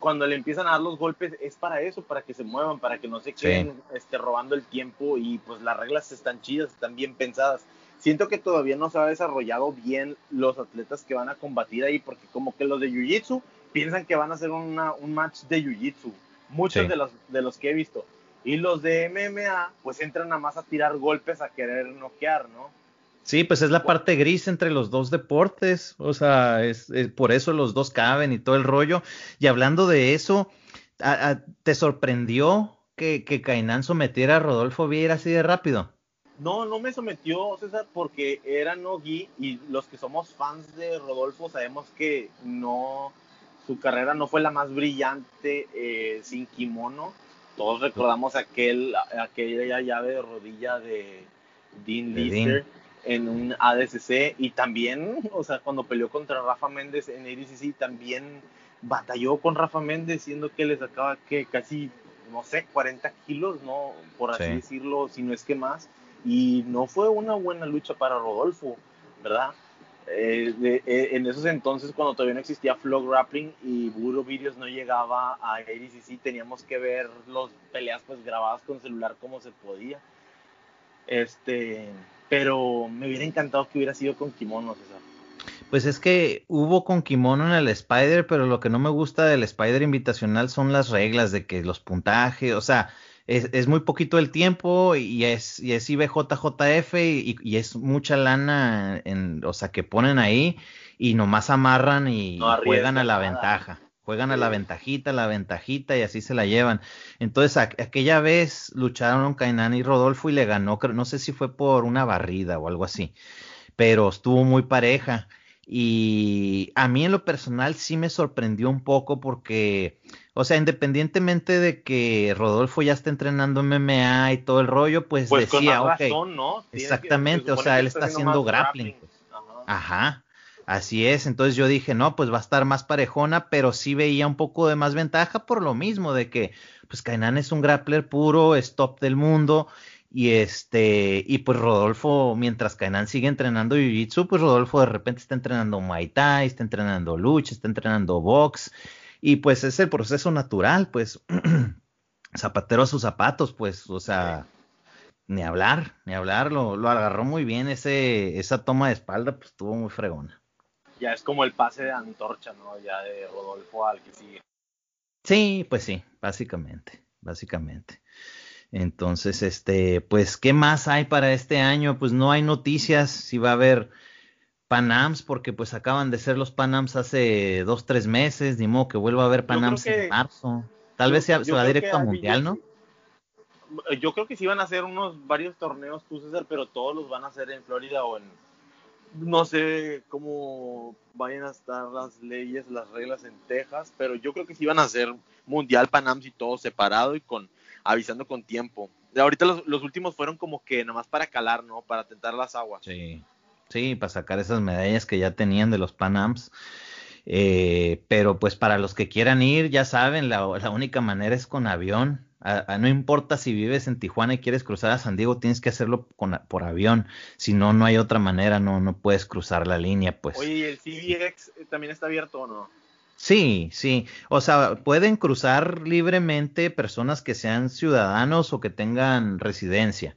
cuando le empiezan a dar los golpes es para eso, para que se muevan, para que no se queden este, robando el tiempo y pues las reglas están chidas, están bien pensadas. Siento que todavía no se ha desarrollado bien los atletas que van a combatir ahí, porque como que los de Jiu-Jitsu piensan que van a hacer una, un match de Jiu-Jitsu, muchos de, los, de los que he visto. Y los de MMA pues entran a más a tirar golpes, a querer noquear, ¿no? Sí, pues es la parte gris entre los dos deportes, o sea, es, por eso los dos caben y todo el rollo. Y hablando de eso, ¿te sorprendió que, que Cainán sometiera a Rodolfo Vieira así de rápido? No, no me sometió, César, porque era Nogi y los que somos fans de Rodolfo sabemos que no, su carrera no fue la más brillante eh, sin kimono. Todos recordamos aquel, aquella llave de rodilla de Dean Lister en un ADCC y también, o sea, cuando peleó contra Rafa Méndez en ADCC, también batalló con Rafa Méndez, siendo que le sacaba que casi, no sé, 40 kilos, ¿no? Por así decirlo, si no es que más. Y no fue una buena lucha para Rodolfo, ¿verdad? Eh, eh, en esos entonces, cuando todavía no existía Flow Grappling y Buro Videos no llegaba a ADCC, teníamos que ver los peleas pues grabadas con celular como se podía. Este, pero me hubiera encantado que hubiera sido con kimono, César. Pues es que hubo con kimono en el Spider, pero lo que no me gusta del Spider invitacional son las reglas de que los puntajes, o sea, es, muy poquito el tiempo y es, y es IBJJF y, y, es mucha lana, en, o sea, que ponen ahí y nomás amarran y juegan a la ventaja juegan a la ventajita, la ventajita y así se la llevan. Entonces, aquella vez lucharon Kainan y Rodolfo y le ganó, no sé si fue por una barrida o algo así, pero estuvo muy pareja. Y a mí en lo personal sí me sorprendió un poco porque, o sea, independientemente de que Rodolfo ya está entrenando MMA y todo el rollo, pues, pues decía, ok, ¿no? exactamente, o sea, él está haciendo grappling. Pues. Ajá. Así es, entonces yo dije, no, pues va a estar más parejona, pero sí veía un poco de más ventaja por lo mismo, de que pues Kainan es un grappler puro, es top del mundo, y este, y pues Rodolfo, mientras Kainan sigue entrenando Jiu-Jitsu, pues Rodolfo de repente está entrenando Muay Thai, está entrenando lucha, está entrenando box, y pues es el proceso natural, pues zapatero a sus zapatos, pues, o sea, ni hablar, ni hablar, lo, lo agarró muy bien, ese, esa toma de espalda, pues estuvo muy fregona ya es como el pase de antorcha, ¿no? Ya de Rodolfo al que sigue. Sí, pues sí, básicamente, básicamente. Entonces, este, pues, ¿qué más hay para este año? Pues no hay noticias si va a haber Panams, porque pues acaban de ser los Panams hace dos, tres meses, ni modo que vuelva a haber Panams en marzo. Tal vez sea, se va directo a Mundial, ¿no? Yo creo que sí van a hacer unos varios torneos, tú César, pero todos los van a hacer en Florida o en, no sé cómo vayan a estar las leyes, las reglas en Texas, pero yo creo que sí van a ser mundial Panams y todo separado y con avisando con tiempo. Ahorita los, últimos fueron como que nomás para calar, ¿no? Para tentar las aguas. Sí, sí, para sacar esas medallas que ya tenían de los Panams. Eh, pero pues para los que quieran ir, ya saben, la, la única manera es con avión no importa si vives en Tijuana y quieres cruzar a San Diego, tienes que hacerlo por avión. Si no, no hay otra manera, no, no puedes cruzar la línea, pues. Oye, ¿y el CBX también está abierto o no? Sí, sí. O sea, pueden cruzar libremente personas que sean ciudadanos o que tengan residencia.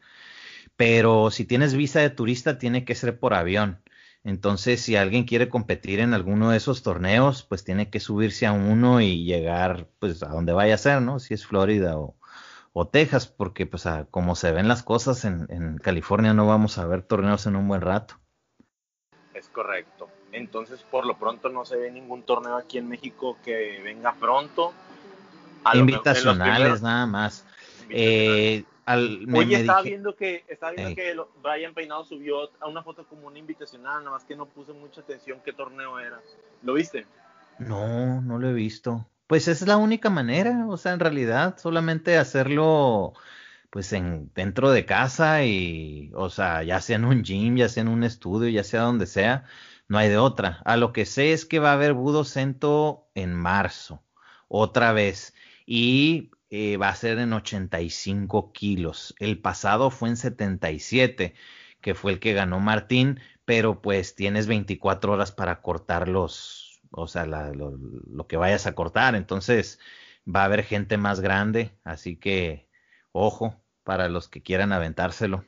Pero si tienes visa de turista, tiene que ser por avión. Entonces, si alguien quiere competir en alguno de esos torneos, pues tiene que subirse a uno y llegar, pues, a donde vaya a ser, ¿no? Si es Florida o, o Texas, porque, pues, a, como se ven las cosas en, en, California, no vamos a ver torneos en un buen rato. Es correcto. Entonces, por lo pronto, no se ve ningún torneo aquí en México que venga pronto. Invitacionales, nada más. Eh, Oye, estaba viendo que, estaba viendo que Brian Peinado subió a una foto como una invitacional, nada más que no puse mucha atención qué torneo era. ¿Lo viste? No, no lo he visto. Pues es la única manera, o sea, en realidad, solamente hacerlo pues en dentro de casa y, o sea, ya sea en un gym, ya sea en un estudio, ya sea donde sea, no hay de otra. A lo que sé es que va a haber Budo Cento en marzo, otra vez. Y eh, va a ser en 85 kilos. El pasado fue en 77, que fue el que ganó Martín, pero pues tienes 24 horas para cortar los, o sea, lo, que vayas a cortar. Entonces, va a haber gente más grande, así que ojo para los que quieran aventárselo.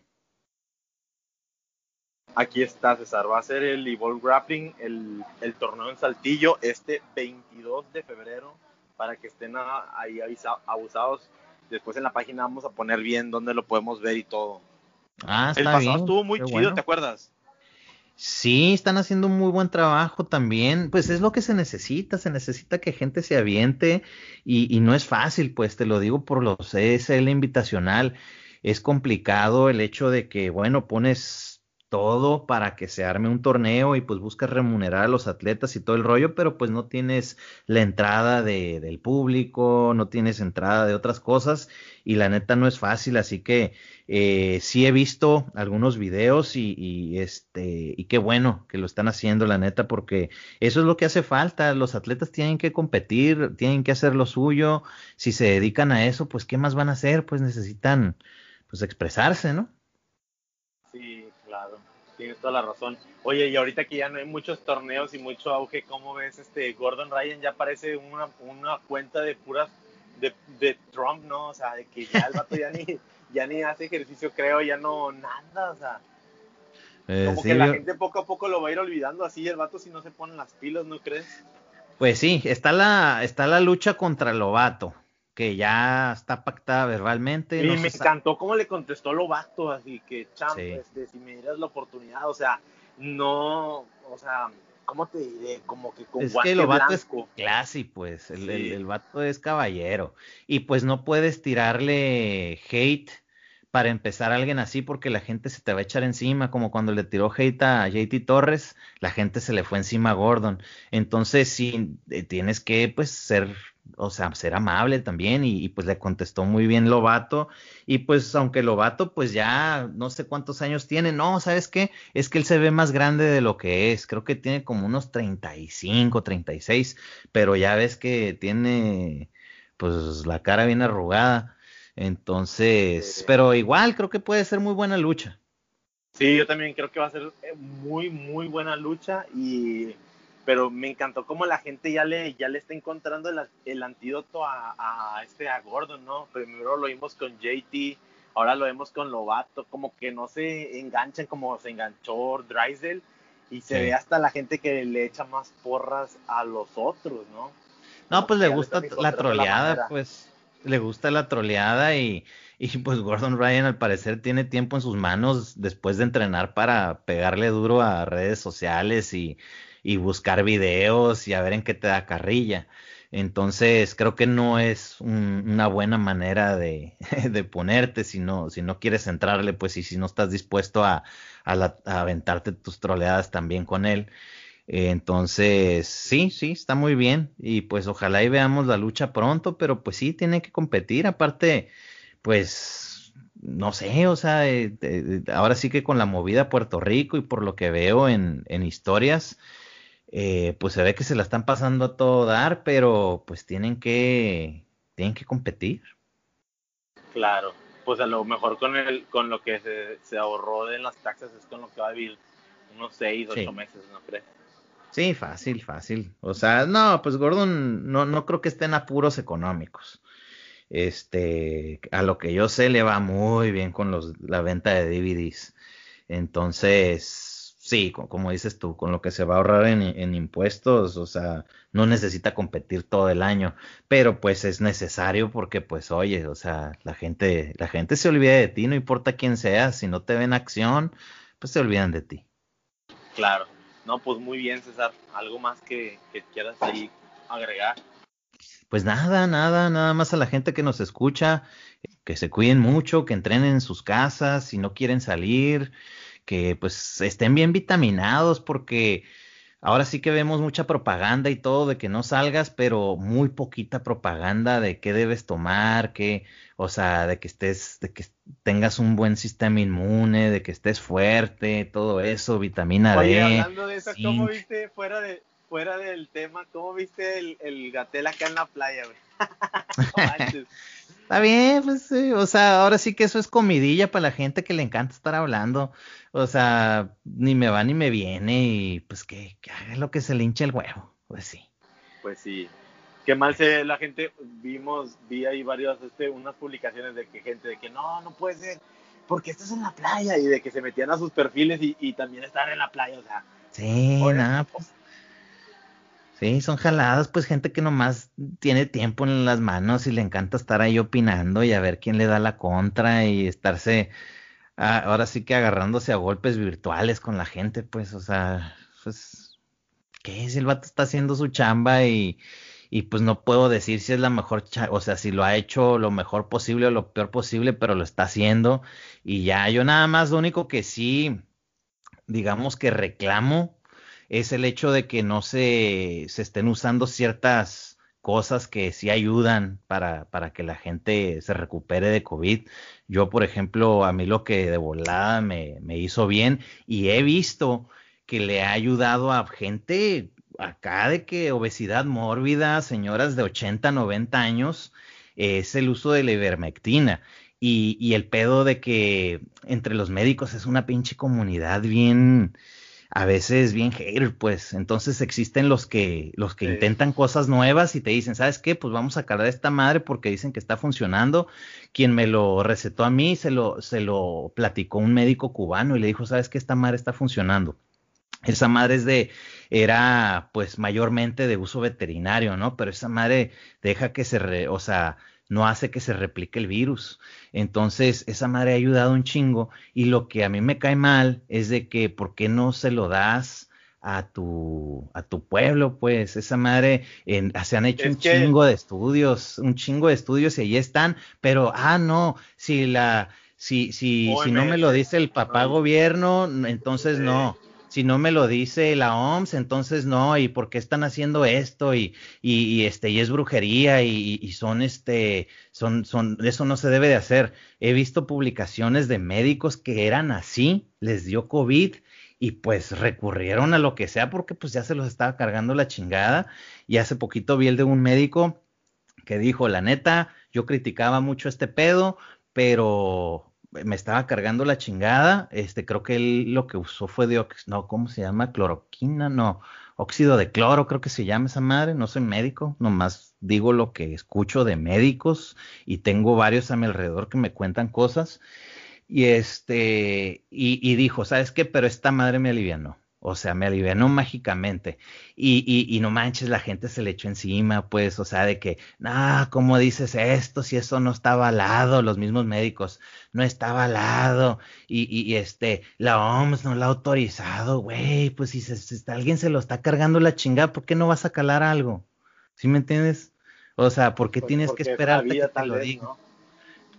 Aquí está, César. Va a ser el Evolve Grappling, el torneo en Saltillo, este 22 de febrero, para que estén ahí abusados. Después en la página vamos a poner bien dónde lo podemos ver y todo. Ah, está el pasado estuvo muy chido, ¿te acuerdas? Sí, están haciendo un muy buen trabajo también. Pues es lo que se necesita, se necesita que gente se aviente y, y no es fácil, pues te lo digo por los ESL invitacional. Es complicado el hecho de que, bueno, pones todo para que se arme un torneo y pues buscas remunerar a los atletas y todo el rollo, pero pues no tienes la entrada de, del público, no tienes entrada de otras cosas y la neta no es fácil, así que eh, sí he visto algunos videos y, y, este y qué bueno que lo están haciendo la neta porque eso es lo que hace falta, los atletas tienen que competir, tienen que hacer lo suyo, si se dedican a eso, pues qué más van a hacer, pues necesitan pues expresarse, ¿no? Tienes toda la razón. Oye, y ahorita que ya no hay muchos torneos y mucho auge, ¿cómo ves este Gordon Ryan? Ya parece una, una cuenta de puras de, de, Trump, ¿no? O sea, de que ya el vato ya ni, ya ni hace ejercicio, creo, ya no, nada, o sea. Eh, como que la gente poco a poco lo va a ir olvidando así, el vato si no se ponen las pilas, ¿no crees? Pues sí, está la, está la lucha contra el Lobato que ya está pactada verbalmente. Y me encantó cómo le contestó Lobato, así que, champ, este, si me dieras la oportunidad, o sea, no, o sea, ¿cómo te diré? Como que con es que el vato es classy, pues, el, el, vato es caballero. Y pues no puedes tirarle hate para empezar a alguien así porque la gente se te va a echar encima, como cuando le tiró hate a JT Torres, la gente se le fue encima a Gordon. Entonces sí, eh, tienes que pues ser o sea, ser amable también y, pues le contestó muy bien Lobato y pues aunque Lobato pues ya no sé cuántos años tiene, no, ¿sabes qué? Es que él se ve más grande de lo que es, creo que tiene como unos 35, 36, pero ya ves que tiene pues la cara bien arrugada, entonces, pero igual creo que puede ser muy buena lucha. Sí, yo también creo que va a ser eh, muy, muy buena lucha y pero me encantó cómo la gente ya le, ya le está encontrando el, antídoto a, este a Gordon, ¿no? Primero lo vimos con JT, ahora lo vemos con Lobato, como que no se enganchan como se enganchó Drysdale y se ve hasta la gente que le echa más porras a los otros, ¿no? No, pues le gusta la troleada, pues le gusta la troleada y, y pues Gordon Ryan al parecer tiene tiempo en sus manos después de entrenar para pegarle duro a redes sociales y y buscar videos y a ver en qué te da carrilla. Entonces, creo que no es una buena manera de, de, ponerte si no, si no quieres entrarle, pues, y si no estás dispuesto a, a, aventarte tus troleadas también con él. entonces, sí, sí, está muy bien. Y pues ojalá y veamos la lucha pronto, pero pues sí, tiene que competir. Aparte, pues, no sé, o sea, eh, ahora sí que con la movida Puerto Rico y por lo que veo en, en historias, eh, pues se ve que se la están pasando a todo dar, pero pues tienen que, tienen que competir. Claro, pues a lo mejor con el, con lo que se, se ahorró en las taxas es con lo que va a vivir unos seis, ocho meses, ¿no crees? Sí, fácil, fácil. O sea, no, pues Gordon no, no creo que esté en apuros económicos. Este, a lo que yo sé, le va muy bien con los, la venta de DVDs. Entonces, Sí, como dices tú, con lo que se va a ahorrar en, impuestos, o sea, no necesita competir todo el año, pero pues es necesario porque pues oye, o sea, la gente, la gente se olvida de ti, no importa quién seas, si no te ven acción, pues se olvidan de ti. Claro, no, pues muy bien César, algo más que, que quieras ahí agregar. Pues nada, nada, nada más a la gente que nos escucha, que se cuiden mucho, que entrenen en sus casas, si no quieren salir, que pues estén bien vitaminados porque ahora sí que vemos mucha propaganda y todo de que no salgas, pero muy poquita propaganda de qué debes tomar, que, o sea, de que estés, de que tengas un buen sistema inmune, de que estés fuerte, todo eso, vitamina D. Hablando de eso, ¿cómo viste fuera de fuera del tema, cómo viste el, el gatel acá en la playa, güey? Está bien, pues, o sea, ahora sí que eso es comidilla para la gente que le encanta estar hablando. O sea, ni me va ni me viene y pues que, que haga lo que se le hinche el huevo. Pues sí. Pues sí. Qué mal se la gente, vimos, vi ahí varias, este, unas publicaciones de que gente de que no, no puede ser, porque estás en la playa y de que se metían a sus perfiles y, también estar en la playa, o sea. Sí, nada, pues. Sí, son jaladas, pues gente que nomás tiene tiempo en las manos y le encanta estar ahí opinando y a ver quién le da la contra y estarse, ah, ahora sí que agarrándose a golpes virtuales con la gente, pues, o sea, pues, ¿qué es? El vato está haciendo su chamba y, y pues no puedo decir si es la mejor, o sea, si lo ha hecho lo mejor posible o lo peor posible, pero lo está haciendo y ya yo nada más lo único que sí, digamos que reclamo es el hecho de que no se, se estén usando ciertas cosas que sí ayudan para, para que la gente se recupere de COVID. Yo, por ejemplo, a mí lo que de volada me, me hizo bien y he visto que le ha ayudado a gente acá de que obesidad mórbida, señoras de 80, 90 años, es el uso de la ivermectina. Y, y, el pedo de que entre los médicos es una pinche comunidad bien, a veces bien hater, pues. Entonces existen los que, los que intentan cosas nuevas y te dicen, ¿sabes qué? Pues vamos a cargar esta madre porque dicen que está funcionando. Quien me lo recetó a mí se lo, se lo platicó un médico cubano y le dijo, ¿sabes qué? Esta madre está funcionando. Esa madre es de, era pues mayormente de uso veterinario, ¿no? Pero esa madre deja que se, re, o sea, no hace que se replique el virus. Entonces, esa madre ha ayudado un chingo. Y lo que a mí me cae mal es de que, ¿por qué no se lo das a tu, a tu pueblo? Pues esa madre, en, se han hecho un chingo de estudios, un chingo de estudios y ahí están, pero, ah, no, si la, si, si, si no me lo dice el papá gobierno, entonces no si no me lo dice la OMS, entonces no, y por qué están haciendo esto, y, y, este, y es brujería, y, y, son este, son, son, eso no se debe de hacer. He visto publicaciones de médicos que eran así, les dio COVID, y pues recurrieron a lo que sea porque pues ya se los estaba cargando la chingada. Y hace poquito vi el de un médico que dijo, la neta, yo criticaba mucho este pedo, pero me estaba cargando la chingada. Este, creo que él lo que usó fue de, no, ¿cómo se llama? Cloroquina, no, óxido de cloro, creo que se llama esa madre. No soy médico, nomás digo lo que escucho de médicos y tengo varios a mi alrededor que me cuentan cosas. Y este, y, y dijo, ¿sabes qué? Pero esta madre me alivianó. O sea, me alivianó mágicamente. Y, y, y, no manches, la gente se le echó encima, pues, o sea, de que, ah, ¿cómo dices esto? Si eso no está avalado, los mismos médicos, no está avalado. Y, y, este, la OMS no la ha autorizado, güey, pues si, se, alguien se lo está cargando la chingada, ¿por qué no vas a calar algo? ¿Sí me entiendes? O sea, ¿por qué pues tienes que esperar que te lo diga?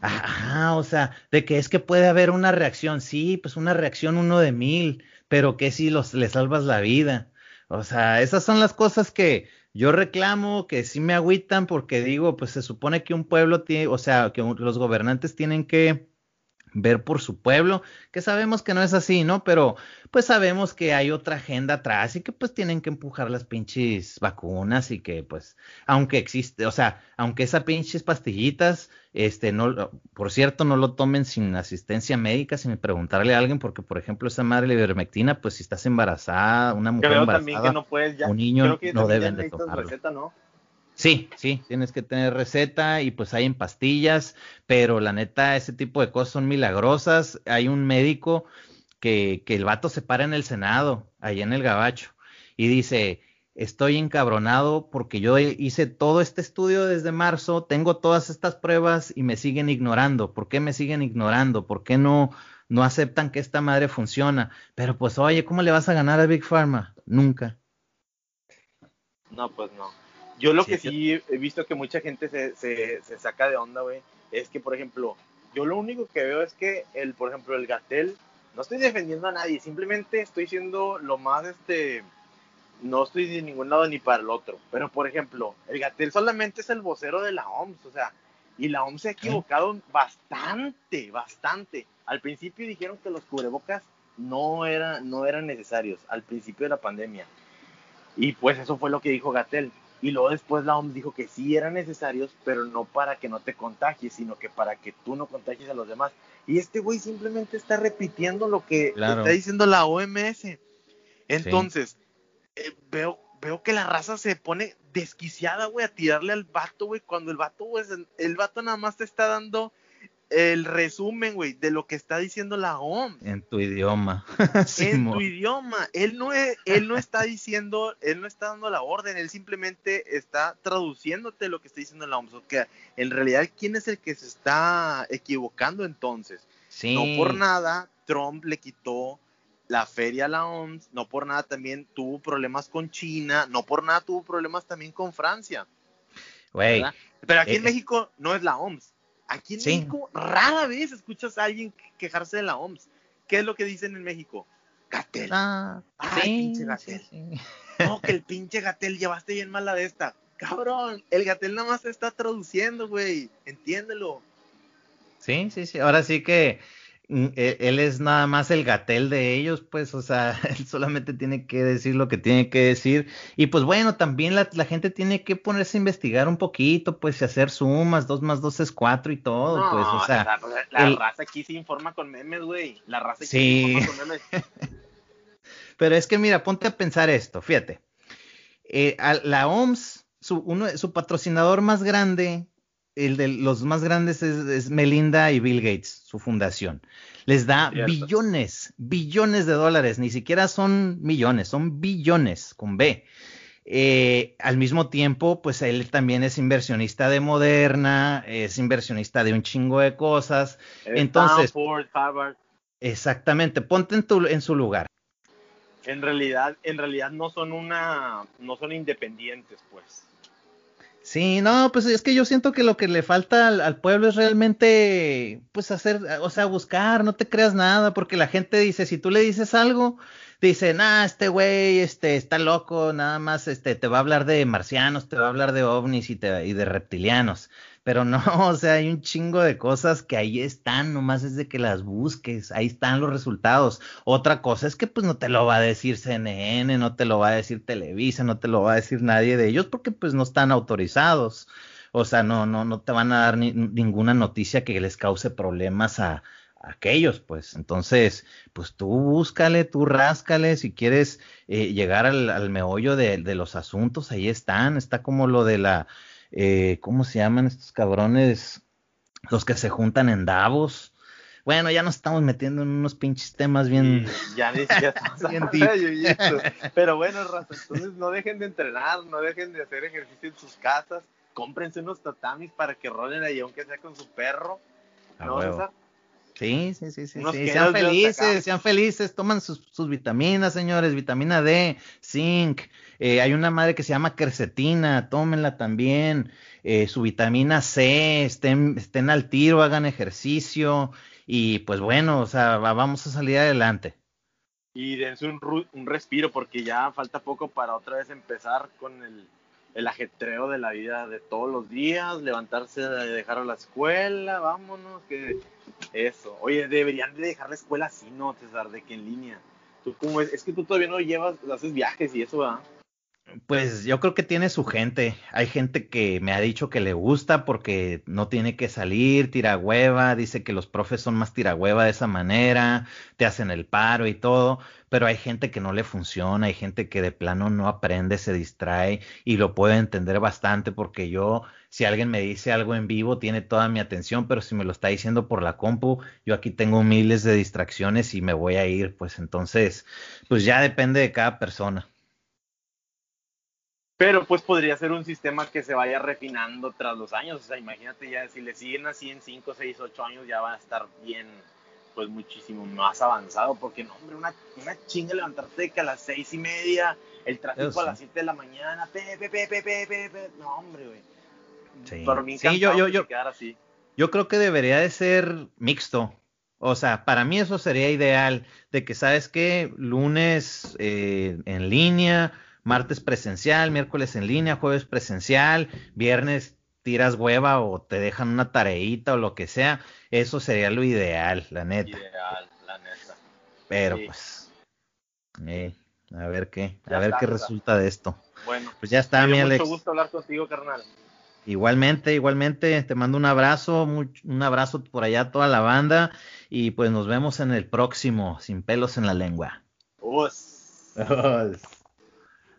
Ajá, o sea, de que es que puede haber una reacción, sí, pues una reacción uno de mil pero que si los, le salvas la vida. O sea, esas son las cosas que yo reclamo, que sí me agüitan, porque digo, pues se supone que un pueblo tiene, o sea, que los gobernantes tienen que ver por su pueblo, que sabemos que no es así, ¿no? Pero pues sabemos que hay otra agenda atrás y que pues tienen que empujar las pinches vacunas y que pues aunque existe, o sea, aunque esas pinches pastillitas, este, no, por cierto, no lo tomen sin asistencia médica, sin preguntarle a alguien, porque por ejemplo esa madre la ivermectina, pues si estás embarazada, una mujer embarazada, un niño no deben de tomarlo. Sí, sí, tienes que tener receta y pues hay en pastillas, pero la neta, ese tipo de cosas son milagrosas. Hay un médico que, que el vato se para en el Senado, allá en el Gabacho, y dice, estoy encabronado porque yo hice todo este estudio desde marzo, tengo todas estas pruebas y me siguen ignorando. ¿Por qué me siguen ignorando? ¿Por qué no, no aceptan que esta madre funciona? Pero pues, oye, ¿cómo le vas a ganar a Big Pharma? Nunca. No, pues no. Yo lo que sí he visto que mucha gente se, se, se saca de onda, güey, es que, por ejemplo, yo lo único que veo es que, el, por ejemplo, el Gatel, no estoy defendiendo a nadie, simplemente estoy siendo lo más, este, no estoy de ningún lado ni para el otro. Pero, por ejemplo, el Gatel solamente es el vocero de la OMS, o sea, y la OMS se ha equivocado bastante, bastante. Al principio dijeron que los cubrebocas no, era, no eran necesarios, al principio de la pandemia. Y pues eso fue lo que dijo Gatel. Y luego después la OMS dijo que sí eran necesarios, pero no para que no te contagies, sino que para que tú no contagies a los demás. Y este güey simplemente está repitiendo lo que está diciendo la OMS. Entonces, eh, veo, veo que la raza se pone desquiciada, güey, a tirarle al vato, güey, cuando el vato, güey, el vato nada más te está dando el resumen, güey, de lo que está diciendo la OMS. En tu idioma. en tu idioma. Él no, es, él no está diciendo, él no está dando la orden, él simplemente está traduciéndote lo que está diciendo la OMS. O sea, en realidad, ¿quién es el que se está equivocando entonces? Sí. No por nada, Trump le quitó la feria a la OMS, no por nada también tuvo problemas con China, no por nada tuvo problemas también con Francia. Güey. Pero aquí en eh, México no es la OMS, Aquí en México rara vez escuchas a alguien quejarse de la OMS. ¿Qué es lo que dicen en México? Gatel. Ah, pinche Gatel. no, que el pinche Gatel llevaste bien mala de esta. Cabrón, el Gatel nada más está traduciendo, güey. Entiéndelo. Sí, sí, sí. Ahora sí que él es nada más el gatel de ellos, pues, o sea, él solamente tiene que decir lo que tiene que decir. Y pues bueno, también la, gente tiene que ponerse a investigar un poquito, pues, y hacer sumas, dos más dos es cuatro y todo, pues, o sea. La, raza aquí se informa con memes, güey. La raza aquí se informa con memes. Pero es que mira, ponte a pensar esto, fíjate. Eh, la OMS, su, uno, su patrocinador más grande el de los más grandes es, Melinda y Bill Gates, su fundación. Les da billones, billones de dólares, ni siquiera son millones, son billones con B. Eh, al mismo tiempo, pues él también es inversionista de Moderna, es inversionista de un chingo de cosas. Entonces, exactamente, ponte en, tu, en su lugar. En realidad, en realidad no son una, no son independientes, pues. Sí, no, pues es que yo siento que lo que le falta al, pueblo es realmente, pues hacer, o sea, buscar, no te creas nada, porque la gente dice, si tú le dices algo, dice, nah, este güey, este, está loco, nada más, este, te va a hablar de marcianos, te va a hablar de ovnis y, te, y de reptilianos. Pero no, o sea, hay un chingo de cosas que ahí están, nomás es de que las busques, ahí están los resultados. Otra cosa es que pues no te lo va a decir CNN, no te lo va a decir Televisa, no te lo va a decir nadie de ellos porque pues no están autorizados. O sea, no, no, no te van a dar ninguna noticia que les cause problemas a, aquellos, pues. Entonces, pues tú búscale, tú ráscale, si quieres eh, llegar al, meollo de, de, los asuntos, ahí están, está como lo de la, eh, ¿cómo se llaman estos cabrones? Los que se juntan en Davos. Bueno, ya nos estamos metiendo en unos pinches temas bien. ya, bien Pero bueno, raza, entonces no dejen de entrenar, no dejen de hacer ejercicio en sus casas, cómprense unos tatamis para que rolen ahí, aunque sea con su perro. ¿No, Sí, sí, sí, sí. Sean felices, sean felices, toman sus, vitaminas, señores, vitamina D, zinc. Eh, hay una madre que se llama quercetina, tómenla también. Eh, su vitamina C, estén, estén al tiro, hagan ejercicio. Y pues bueno, o sea, vamos a salir adelante. Y dense un, un respiro porque ya falta poco para otra vez empezar con el, el ajetreo de la vida de todos los días, levantarse, dejar a la escuela, vámonos, que eso. Oye, deberían de dejar la escuela así, ¿no, César? De que en línea. ¿Tú cómo es? es que tú todavía no llevas, haces viajes y eso, ¿verdad? Pues yo creo que tiene su gente. Hay gente que me ha dicho que le gusta porque no tiene que salir, tira hueva, dice que los profes son más tira hueva de esa manera, te hacen el paro y todo, pero hay gente que no le funciona, hay gente que de plano no aprende, se distrae y lo puedo entender bastante porque yo, si alguien me dice algo en vivo, tiene toda mi atención, pero si me lo está diciendo por la compu, yo aquí tengo miles de distracciones y me voy a ir, pues entonces, pues ya depende de cada persona. Pero pues podría ser un sistema que se vaya refinando tras los años. O sea, imagínate ya, si le siguen así en 5, 6, 8 años, ya va a estar bien, pues muchísimo más avanzado. Porque no, hombre, una, una chinga levantarte que a las 6 y media, el tráfico a las 7 de la mañana, pe, pe, no, hombre, güey. Sí, Por mí sí yo, yo, yo, así. yo creo que debería de ser mixto. O sea, para mí eso sería ideal, de que, ¿sabes qué? Lunes eh, en línea martes presencial, miércoles en línea, jueves presencial, viernes tiras hueva o te dejan una tareita o lo que sea, eso sería lo ideal, la neta. Ideal, la neta. Pero pues, eh, a ver qué, a ver qué resulta de esto. Bueno, pues ya está, mi Alex. Mucho gusto hablar contigo, carnal. Igualmente, igualmente, te mando un abrazo, un abrazo por allá a toda la banda y pues nos vemos en el próximo, sin pelos en la lengua. Us. Us.